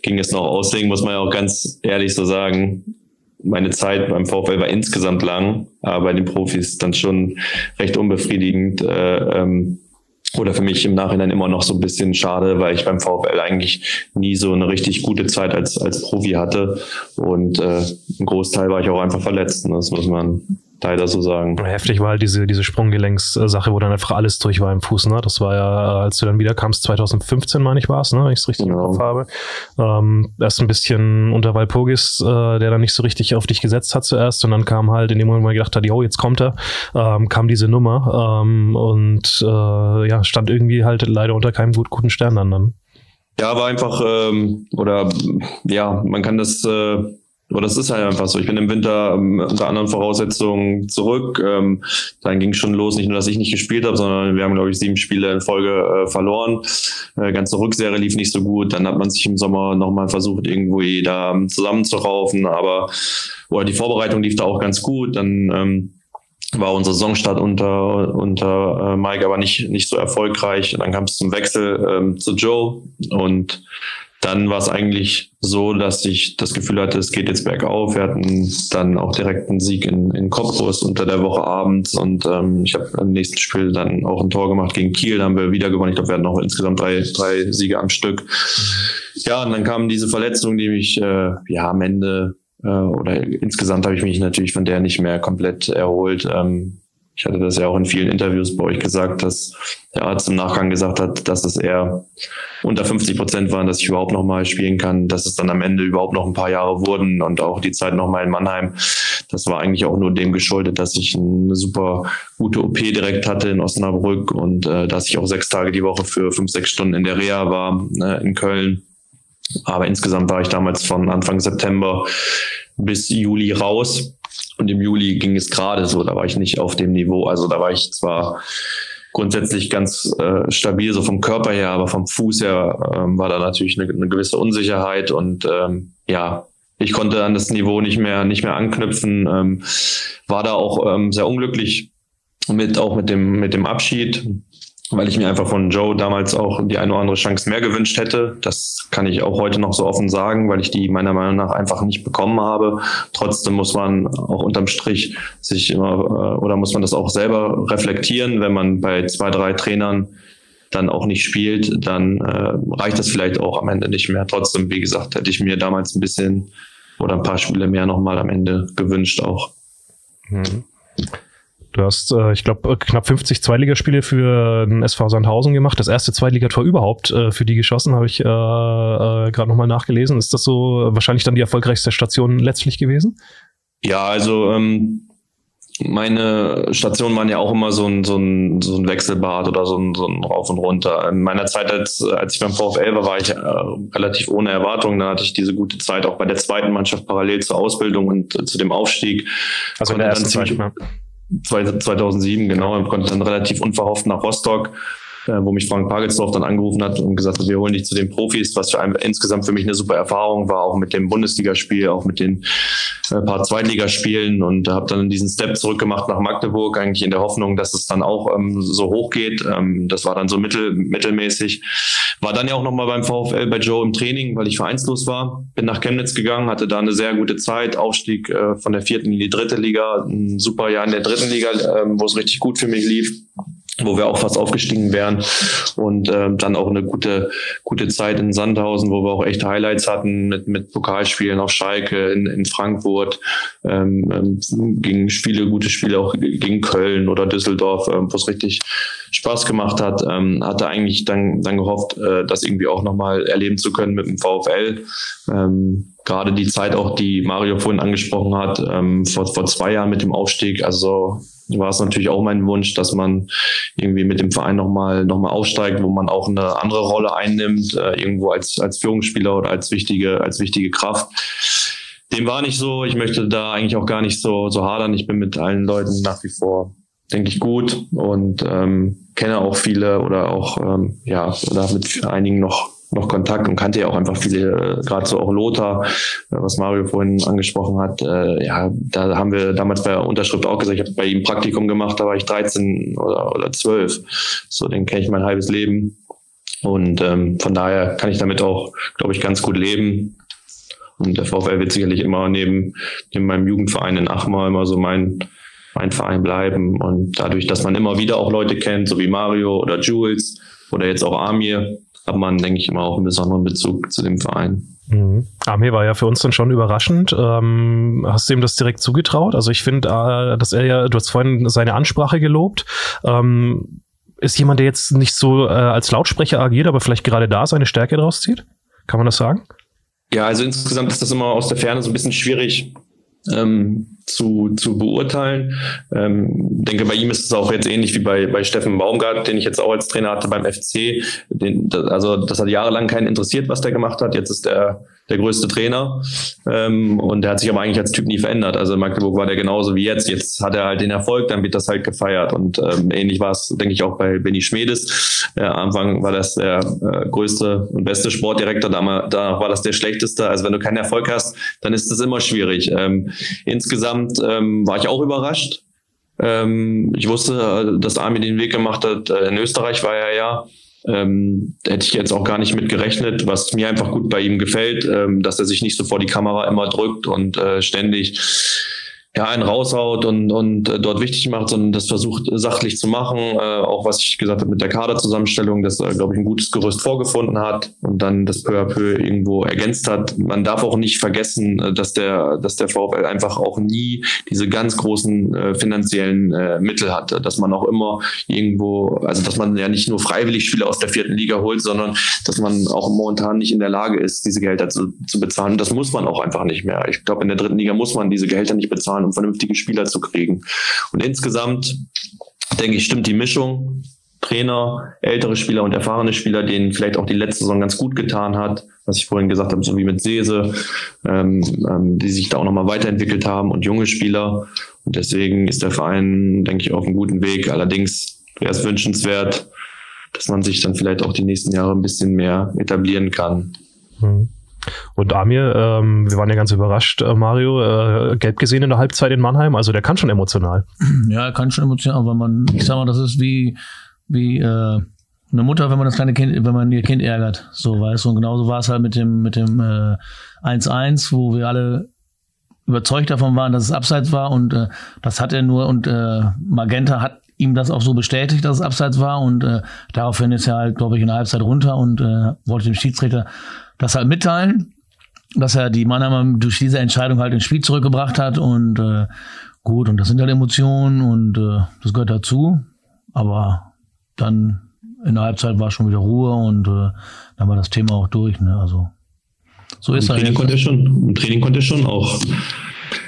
ging es noch auslegen, muss man ja auch ganz ehrlich so sagen. Meine Zeit beim VfL war insgesamt lang, aber bei den Profis dann schon recht unbefriedigend. Äh, ähm, oder für mich im Nachhinein immer noch so ein bisschen schade, weil ich beim VfL eigentlich nie so eine richtig gute Zeit als, als Profi hatte. Und äh, ein Großteil war ich auch einfach verletzt. Ne? Das muss man leider so sagen. Heftig war halt diese, diese Sprunggelenkssache, wo dann einfach alles durch war im Fuß. Ne? Das war ja, als du dann wieder kamst, 2015, meine ich, war es, ne? wenn ich es richtig genau. im Kopf habe. Ähm, erst ein bisschen unter Walpurgis, äh, der dann nicht so richtig auf dich gesetzt hat zuerst. Und dann kam halt in dem Moment, wo man gedacht hat, jo, jetzt kommt er, ähm, kam diese Nummer ähm, und äh, ja, stand irgendwie halt leider unter keinem gut, guten Stern dann. dann. Ja, war einfach, ähm, oder ja, man kann das äh, aber das ist halt einfach so. Ich bin im Winter ähm, unter anderen Voraussetzungen zurück. Ähm, dann ging schon los, nicht nur, dass ich nicht gespielt habe, sondern wir haben, glaube ich, sieben Spiele in Folge äh, verloren. Äh, ganze Rückserie lief nicht so gut. Dann hat man sich im Sommer nochmal versucht, irgendwo da zusammenzuraufen. Aber oder die Vorbereitung lief da auch ganz gut. Dann ähm, war unser Saisonstart unter, unter äh, Mike aber nicht, nicht so erfolgreich. Dann kam es zum Wechsel ähm, zu Joe und dann war es eigentlich so, dass ich das Gefühl hatte, es geht jetzt bergauf. Wir hatten dann auch direkt einen Sieg in, in Cottbus unter der Woche abends und ähm, ich habe im nächsten Spiel dann auch ein Tor gemacht gegen Kiel, da haben wir wieder gewonnen. Ich glaube, wir hatten auch insgesamt drei, drei Siege am Stück. Ja, und dann kam diese Verletzung, die mich äh, ja am Ende äh, oder insgesamt habe ich mich natürlich von der nicht mehr komplett erholt. Ähm, ich hatte das ja auch in vielen Interviews bei euch gesagt, dass der Arzt im Nachgang gesagt hat, dass es eher unter 50 Prozent waren, dass ich überhaupt noch mal spielen kann, dass es dann am Ende überhaupt noch ein paar Jahre wurden und auch die Zeit noch mal in Mannheim. Das war eigentlich auch nur dem geschuldet, dass ich eine super gute OP direkt hatte in Osnabrück und äh, dass ich auch sechs Tage die Woche für fünf, sechs Stunden in der Reha war äh, in Köln. Aber insgesamt war ich damals von Anfang September bis Juli raus und im Juli ging es gerade so, da war ich nicht auf dem Niveau. Also da war ich zwar grundsätzlich ganz äh, stabil, so vom Körper her, aber vom Fuß her ähm, war da natürlich eine, eine gewisse Unsicherheit und ähm, ja, ich konnte an das Niveau nicht mehr nicht mehr anknüpfen, ähm, war da auch ähm, sehr unglücklich mit auch mit dem mit dem Abschied weil ich mir einfach von Joe damals auch die eine oder andere Chance mehr gewünscht hätte. Das kann ich auch heute noch so offen sagen, weil ich die meiner Meinung nach einfach nicht bekommen habe. Trotzdem muss man auch unterm Strich sich immer äh, oder muss man das auch selber reflektieren, wenn man bei zwei, drei Trainern dann auch nicht spielt, dann äh, reicht das vielleicht auch am Ende nicht mehr. Trotzdem, wie gesagt, hätte ich mir damals ein bisschen oder ein paar Spiele mehr nochmal am Ende gewünscht auch. Mhm. Du hast, äh, ich glaube, knapp 50 Zweitligaspiele für den SV Sandhausen gemacht. Das erste Zweitligator überhaupt äh, für die geschossen, habe ich äh, äh, gerade nochmal nachgelesen. Ist das so wahrscheinlich dann die erfolgreichste Station letztlich gewesen? Ja, also ähm, meine Stationen waren ja auch immer so ein, so ein, so ein Wechselbad oder so ein, so ein Rauf und Runter. In meiner Zeit, als, als ich beim VfL war, war ich äh, relativ ohne Erwartung. Da hatte ich diese gute Zeit auch bei der zweiten Mannschaft parallel zur Ausbildung und äh, zu dem Aufstieg. Also in der ersten Zeit, 2007, genau, und konnte dann relativ unverhofft nach Rostock äh, wo mich Frank Pagelsdorf dann angerufen hat und gesagt hat, wir holen dich zu den Profis, was für ein, insgesamt für mich eine super Erfahrung war, auch mit dem Bundesligaspiel, auch mit den äh, paar Zweitligaspielen und habe dann diesen Step zurückgemacht nach Magdeburg, eigentlich in der Hoffnung, dass es dann auch ähm, so hoch geht. Ähm, das war dann so mittel, mittelmäßig. War dann ja auch nochmal beim VfL bei Joe im Training, weil ich vereinslos war. Bin nach Chemnitz gegangen, hatte da eine sehr gute Zeit, Aufstieg äh, von der vierten in die dritte Liga, ein super Jahr in der dritten Liga, äh, wo es richtig gut für mich lief wo wir auch fast aufgestiegen wären und ähm, dann auch eine gute gute Zeit in Sandhausen, wo wir auch echt Highlights hatten mit mit Pokalspielen auf Schalke in, in Frankfurt, ähm, ähm, gegen viele gute Spiele auch gegen Köln oder Düsseldorf, ähm, wo es richtig Spaß gemacht hat. Ähm, hatte eigentlich dann dann gehofft, äh, das irgendwie auch nochmal erleben zu können mit dem VfL. Ähm, gerade die Zeit auch, die Mario vorhin angesprochen hat, ähm, vor, vor zwei Jahren mit dem Aufstieg, also war es natürlich auch mein Wunsch, dass man irgendwie mit dem Verein nochmal noch mal aufsteigt, wo man auch eine andere Rolle einnimmt, äh, irgendwo als, als Führungsspieler oder als wichtige, als wichtige Kraft. Dem war nicht so. Ich möchte da eigentlich auch gar nicht so, so hadern. Ich bin mit allen Leuten nach wie vor, denke ich, gut und ähm, kenne auch viele oder auch, ähm, ja, oder mit einigen noch noch Kontakt und kannte ja auch einfach viele, gerade so auch Lothar, äh, was Mario vorhin angesprochen hat. Äh, ja, da haben wir damals bei Unterschrift auch gesagt, ich habe bei ihm Praktikum gemacht, da war ich 13 oder, oder 12. So, den kenne ich mein halbes Leben. Und ähm, von daher kann ich damit auch, glaube ich, ganz gut leben. Und der VfL wird sicherlich immer neben, neben meinem Jugendverein in Achmar immer so mein, mein Verein bleiben. Und dadurch, dass man immer wieder auch Leute kennt, so wie Mario oder Jules oder jetzt auch Amir, hat man, denke ich, immer auch einen besonderen Bezug zu dem Verein. Mhm. Amir war ja für uns dann schon überraschend. Ähm, hast du ihm das direkt zugetraut? Also ich finde, äh, dass er ja, du hast vorhin seine Ansprache gelobt. Ähm, ist jemand, der jetzt nicht so äh, als Lautsprecher agiert, aber vielleicht gerade da seine Stärke draus zieht? Kann man das sagen? Ja, also insgesamt ist das immer aus der Ferne so ein bisschen schwierig ähm, zu, zu beurteilen. Ähm, denke, bei ihm ist es auch jetzt ähnlich wie bei, bei Steffen Baumgart, den ich jetzt auch als Trainer hatte beim FC. Den, also das hat jahrelang keinen interessiert, was der gemacht hat. Jetzt ist er der größte Trainer. Ähm, und der hat sich aber eigentlich als Typ nie verändert. Also in Magdeburg war der genauso wie jetzt. Jetzt hat er halt den Erfolg, dann wird das halt gefeiert. Und ähm, ähnlich war es, denke ich, auch bei Benny Schmedes. Äh, am Anfang war das der äh, größte und beste Sportdirektor, danach war das der schlechteste. Also wenn du keinen Erfolg hast, dann ist das immer schwierig. Ähm, insgesamt ähm, war ich auch überrascht. Ähm, ich wusste, äh, dass Armin den Weg gemacht hat. Äh, in Österreich war er ja Ähm, hätte ich jetzt auch gar nicht mit gerechnet, was mir einfach gut bei ihm gefällt, ähm, dass er sich nicht so vor die Kamera immer drückt und äh, ständig ja, einen raushaut und, und äh, dort wichtig macht, sondern das versucht sachlich zu machen. Äh, auch was ich gesagt habe mit der Kaderzusammenstellung, dass er, glaube ich, ein gutes Gerüst vorgefunden hat und dann das peu à peu irgendwo ergänzt hat. Man darf auch nicht vergessen, äh, dass der, dass der VfL einfach auch nie diese ganz großen äh, finanziellen äh, Mittel hatte, dass man auch immer irgendwo, also dass man ja nicht nur freiwillig Spieler aus der vierten Liga holt, sondern dass man auch momentan nicht in der Lage ist, diese Gehälter zu, zu bezahlen. Das muss man auch einfach nicht mehr. Ich glaube, in der dritten Liga muss man diese Gehälter nicht bezahlen bezahlen, um vernünftige Spieler zu kriegen. Und insgesamt, denke ich, stimmt die Mischung. Trainer, ältere Spieler und erfahrene Spieler, denen vielleicht auch die letzte Saison ganz gut getan hat, was ich vorhin gesagt habe, so wie mit Sese, ähm, ähm, die sich da auch nochmal weiterentwickelt haben und junge Spieler. Und deswegen ist der Verein, denke ich, auf einem guten Weg. Allerdings wäre es wünschenswert, dass man sich dann vielleicht auch die nächsten Jahre ein bisschen mehr etablieren kann. Mhm. Und Amir, ähm, wir waren ja ganz überrascht, äh, Mario, äh, gelb gesehen in der Halbzeit in Mannheim, also der kann schon emotional. Ja, er kann schon emotional, aber man, ich sag mal, das ist wie, wie äh, eine Mutter, wenn man das kleine Kind, wenn man ihr Kind ärgert. So, weißt du, und genauso war es halt mit dem, mit dem äh, 1-1, wo wir alle überzeugt davon waren, dass es abseits war und äh, das hat er nur und äh, Magenta hat ihm das auch so bestätigt, dass es abseits war und äh, daraufhin ist er halt, glaube ich, in der Halbzeit runter und äh, wollte dem Schiedsrichter das halt mitteilen, dass er die Mannheimer durch diese Entscheidung halt ins Spiel zurückgebracht hat und äh, gut, und das sind halt Emotionen und äh, das gehört dazu. Aber dann in der Halbzeit war schon wieder Ruhe und äh, dann war das Thema auch durch. Ne? Also so ist Im Training konnte er schon. Im Training konnte er schon auch.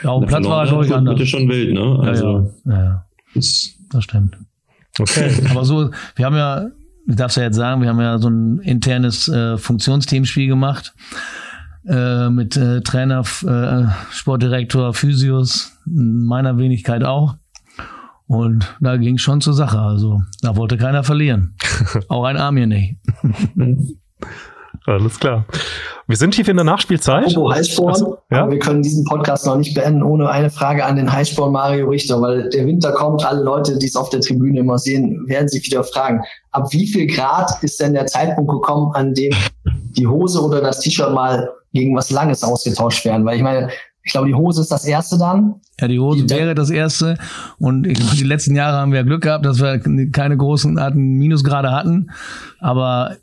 Ja, auf dem Platz war er glaube ich anders. schon wild, ne? Also ja, ja, ja. Das, das stimmt. Okay. Aber so, wir haben ja ich darf es ja jetzt sagen, wir haben ja so ein internes äh, Funktionsteamspiel gemacht äh, mit äh, Trainer, äh, Sportdirektor, Physios, meiner Wenigkeit auch. Und da ging schon zur Sache. Also da wollte keiner verlieren. (laughs) auch ein Armir nicht. Alles klar. Wir sind hier in der Nachspielzeit. Oh, Heißsporn. So, ja? Wir können diesen Podcast noch nicht beenden ohne eine Frage an den Heißsporn Mario Richter, weil der Winter kommt. Alle Leute, die es auf der Tribüne immer sehen, werden sich wieder fragen, ab wie viel Grad ist denn der Zeitpunkt gekommen, an dem die Hose oder das T-Shirt mal gegen was Langes ausgetauscht werden? Weil ich meine, ich glaube, die Hose ist das erste dann. Ja, die Hose die wäre das erste. Und ich, die letzten Jahre haben wir Glück gehabt, dass wir keine großen hatten, Minusgrade hatten. Aber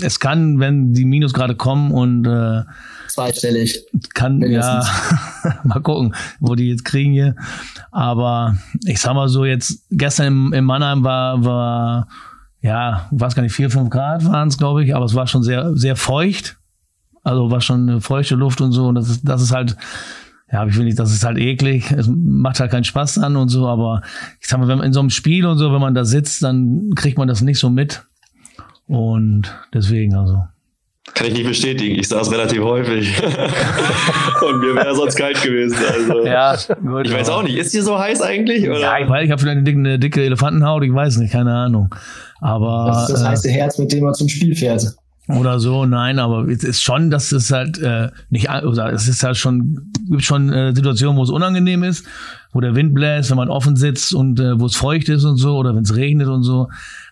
es kann, wenn die Minusgrade kommen und äh, zweistellig. Kann mindestens. ja (laughs) mal gucken, wo die jetzt kriegen hier. Aber ich sag mal so, jetzt gestern im, im Mannheim war, war ja, ich weiß gar nicht, vier, fünf Grad waren es, glaube ich, aber es war schon sehr, sehr feucht. Also war schon eine feuchte Luft und so. Und das ist, das ist halt, ja, ich will nicht, das ist halt eklig. Es macht halt keinen Spaß an und so, aber ich sag mal, wenn man in so einem Spiel und so, wenn man da sitzt, dann kriegt man das nicht so mit. Und deswegen also. Kann ich nicht bestätigen. Ich saß relativ häufig. (laughs) und mir wäre sonst kalt gewesen. Also. Ja, gut. Ich weiß auch nicht. Ist hier so heiß eigentlich? Oder? Ja, ich weiß, ich habe vielleicht eine dicke, eine dicke Elefantenhaut. Ich weiß nicht, keine Ahnung. Aber. Das ist das heiße Herz, mit dem man zum Spiel fährt. Oder so, nein, aber es ist schon, dass es halt äh, nicht, oder es ist halt schon, gibt schon äh, Situationen, wo es unangenehm ist, wo der Wind bläst, wenn man offen sitzt und äh, wo es feucht ist und so, oder wenn es regnet und so.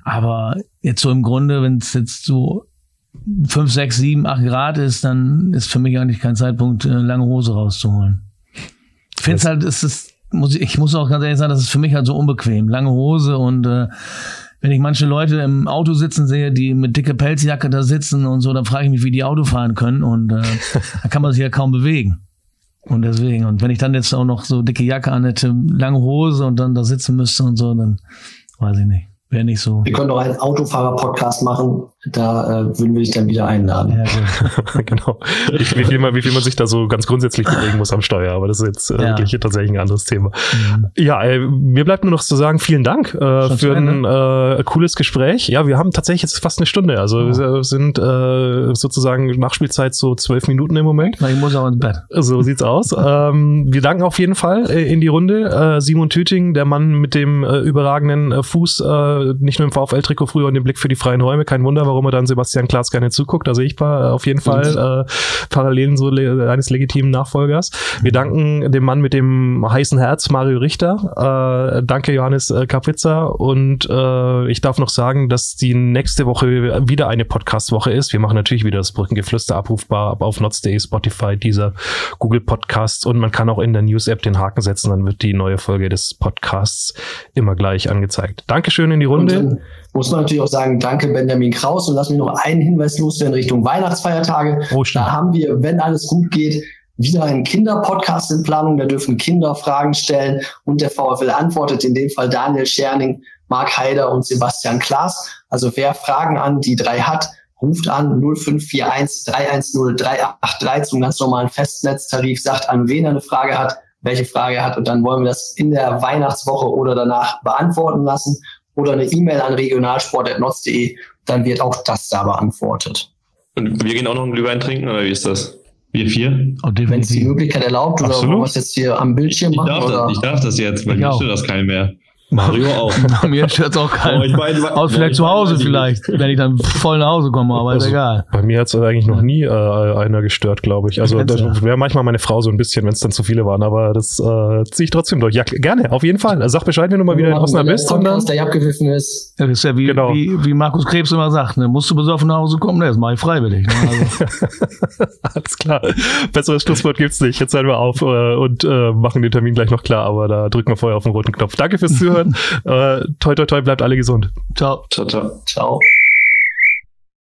Aber jetzt so im Grunde, wenn es jetzt so fünf, sechs, sieben, acht Grad ist, dann ist für mich eigentlich kein Zeitpunkt, äh, lange Hose rauszuholen. Ich finde es halt, es ist, muss ich, ich muss auch ganz ehrlich sagen, das ist für mich halt so unbequem. Lange Hose und äh, wenn ich manche Leute im Auto sitzen sehe, die mit dicke Pelzjacke da sitzen und so, dann frage ich mich, wie die Auto fahren können und äh, (laughs) da kann man sich ja kaum bewegen. Und deswegen, und wenn ich dann jetzt auch noch so dicke Jacke an hätte, lange Hose und dann da sitzen müsste und so, dann weiß ich nicht. Wäre nicht so. Wir können doch einen Autofahrer-Podcast machen. Da äh, würden wir dich dann wieder einladen. Ja, (laughs) genau. Wie, wie, viel man, wie viel man sich da so ganz grundsätzlich bewegen muss am Steuer. Aber das ist jetzt äh, ja. wirklich tatsächlich ein anderes Thema. Mhm. Ja, äh, mir bleibt nur noch zu sagen, vielen Dank äh, für ein äh, cooles Gespräch. Ja, wir haben tatsächlich jetzt fast eine Stunde. Also oh. wir sind äh, sozusagen Nachspielzeit so zwölf Minuten im Moment. Na, ich muss auch ins Bett. So sieht's aus. (laughs) ähm, wir danken auf jeden Fall äh, in die Runde. Äh, Simon Tüting, der Mann mit dem äh, überragenden äh, Fuß, äh, nicht nur im VfL-Trikot früher und den Blick für die freien Räume, kein Wunder, warum er dann Sebastian Klaas gerne zuguckt. Da sehe ich auf jeden Fall äh, Parallelen so le eines legitimen Nachfolgers. Wir danken dem Mann mit dem heißen Herz, Mario Richter. Äh, danke Johannes äh, Kapritza und äh, ich darf noch sagen, dass die nächste Woche wieder eine Podcast-Woche ist. Wir machen natürlich wieder das Brückengeflüster abrufbar auf notz.de, Spotify, dieser Google Podcasts und man kann auch in der News-App den Haken setzen, dann wird die neue Folge des Podcasts immer gleich angezeigt. Dankeschön in die Runde. Muss man natürlich auch sagen, danke Benjamin Kraus und lass mich noch einen Hinweis loswerden Richtung Weihnachtsfeiertage. Oh, da haben wir, wenn alles gut geht, wieder einen Kinderpodcast in Planung. Da dürfen Kinder Fragen stellen und der VfL antwortet, in dem Fall Daniel Scherning, Marc Heider und Sebastian Klaas. Also wer Fragen an die drei hat, ruft an 0541 310 383 zum ganz normalen Festnetztarif, sagt an, wen er eine Frage hat, welche Frage er hat und dann wollen wir das in der Weihnachtswoche oder danach beantworten lassen oder eine E-Mail an regionalsport.notz.de, dann wird auch das da beantwortet. Und wir gehen auch noch einen Glühwein trinken oder wie ist das? Wir vier? Wenn es die Möglichkeit erlaubt oder wollen wir es jetzt hier am Bildschirm machen? Ich darf, das, ich darf das jetzt, weil ich stört das keinen mehr. Mario auch. (laughs) Mir stört es auch keinen. Oh, Aus vielleicht zu Hause vielleicht, wenn ich dann voll nach Hause komme, aber also, ist egal. Bei mir hat es eigentlich noch nie äh, einer gestört, glaube ich. Also das wäre manchmal meine Frau so ein bisschen, wenn es dann zu viele waren, aber das äh, ziehe ich trotzdem durch. Ja, gerne, auf jeden Fall. Sag Bescheid, wenn du mal wieder in Osnabrück bist. Und dann, der abgegriffen ist. Ja, das ist ja wie, genau. wie, wie Markus Krebs immer sagt, ne? musst du besoffen nach Hause kommen? Ne, das mache ich freiwillig. Ne? Also. (laughs) Alles klar. Besseres Schlusswort gibt's nicht. Jetzt hören wir auf äh, und äh, machen den Termin gleich noch klar, aber da drücken wir vorher auf den roten Knopf. Danke fürs Zuhören. äh, toi, toi, toi, bleibt alle gesund. Ciao. Ciao, ciao. Ciao.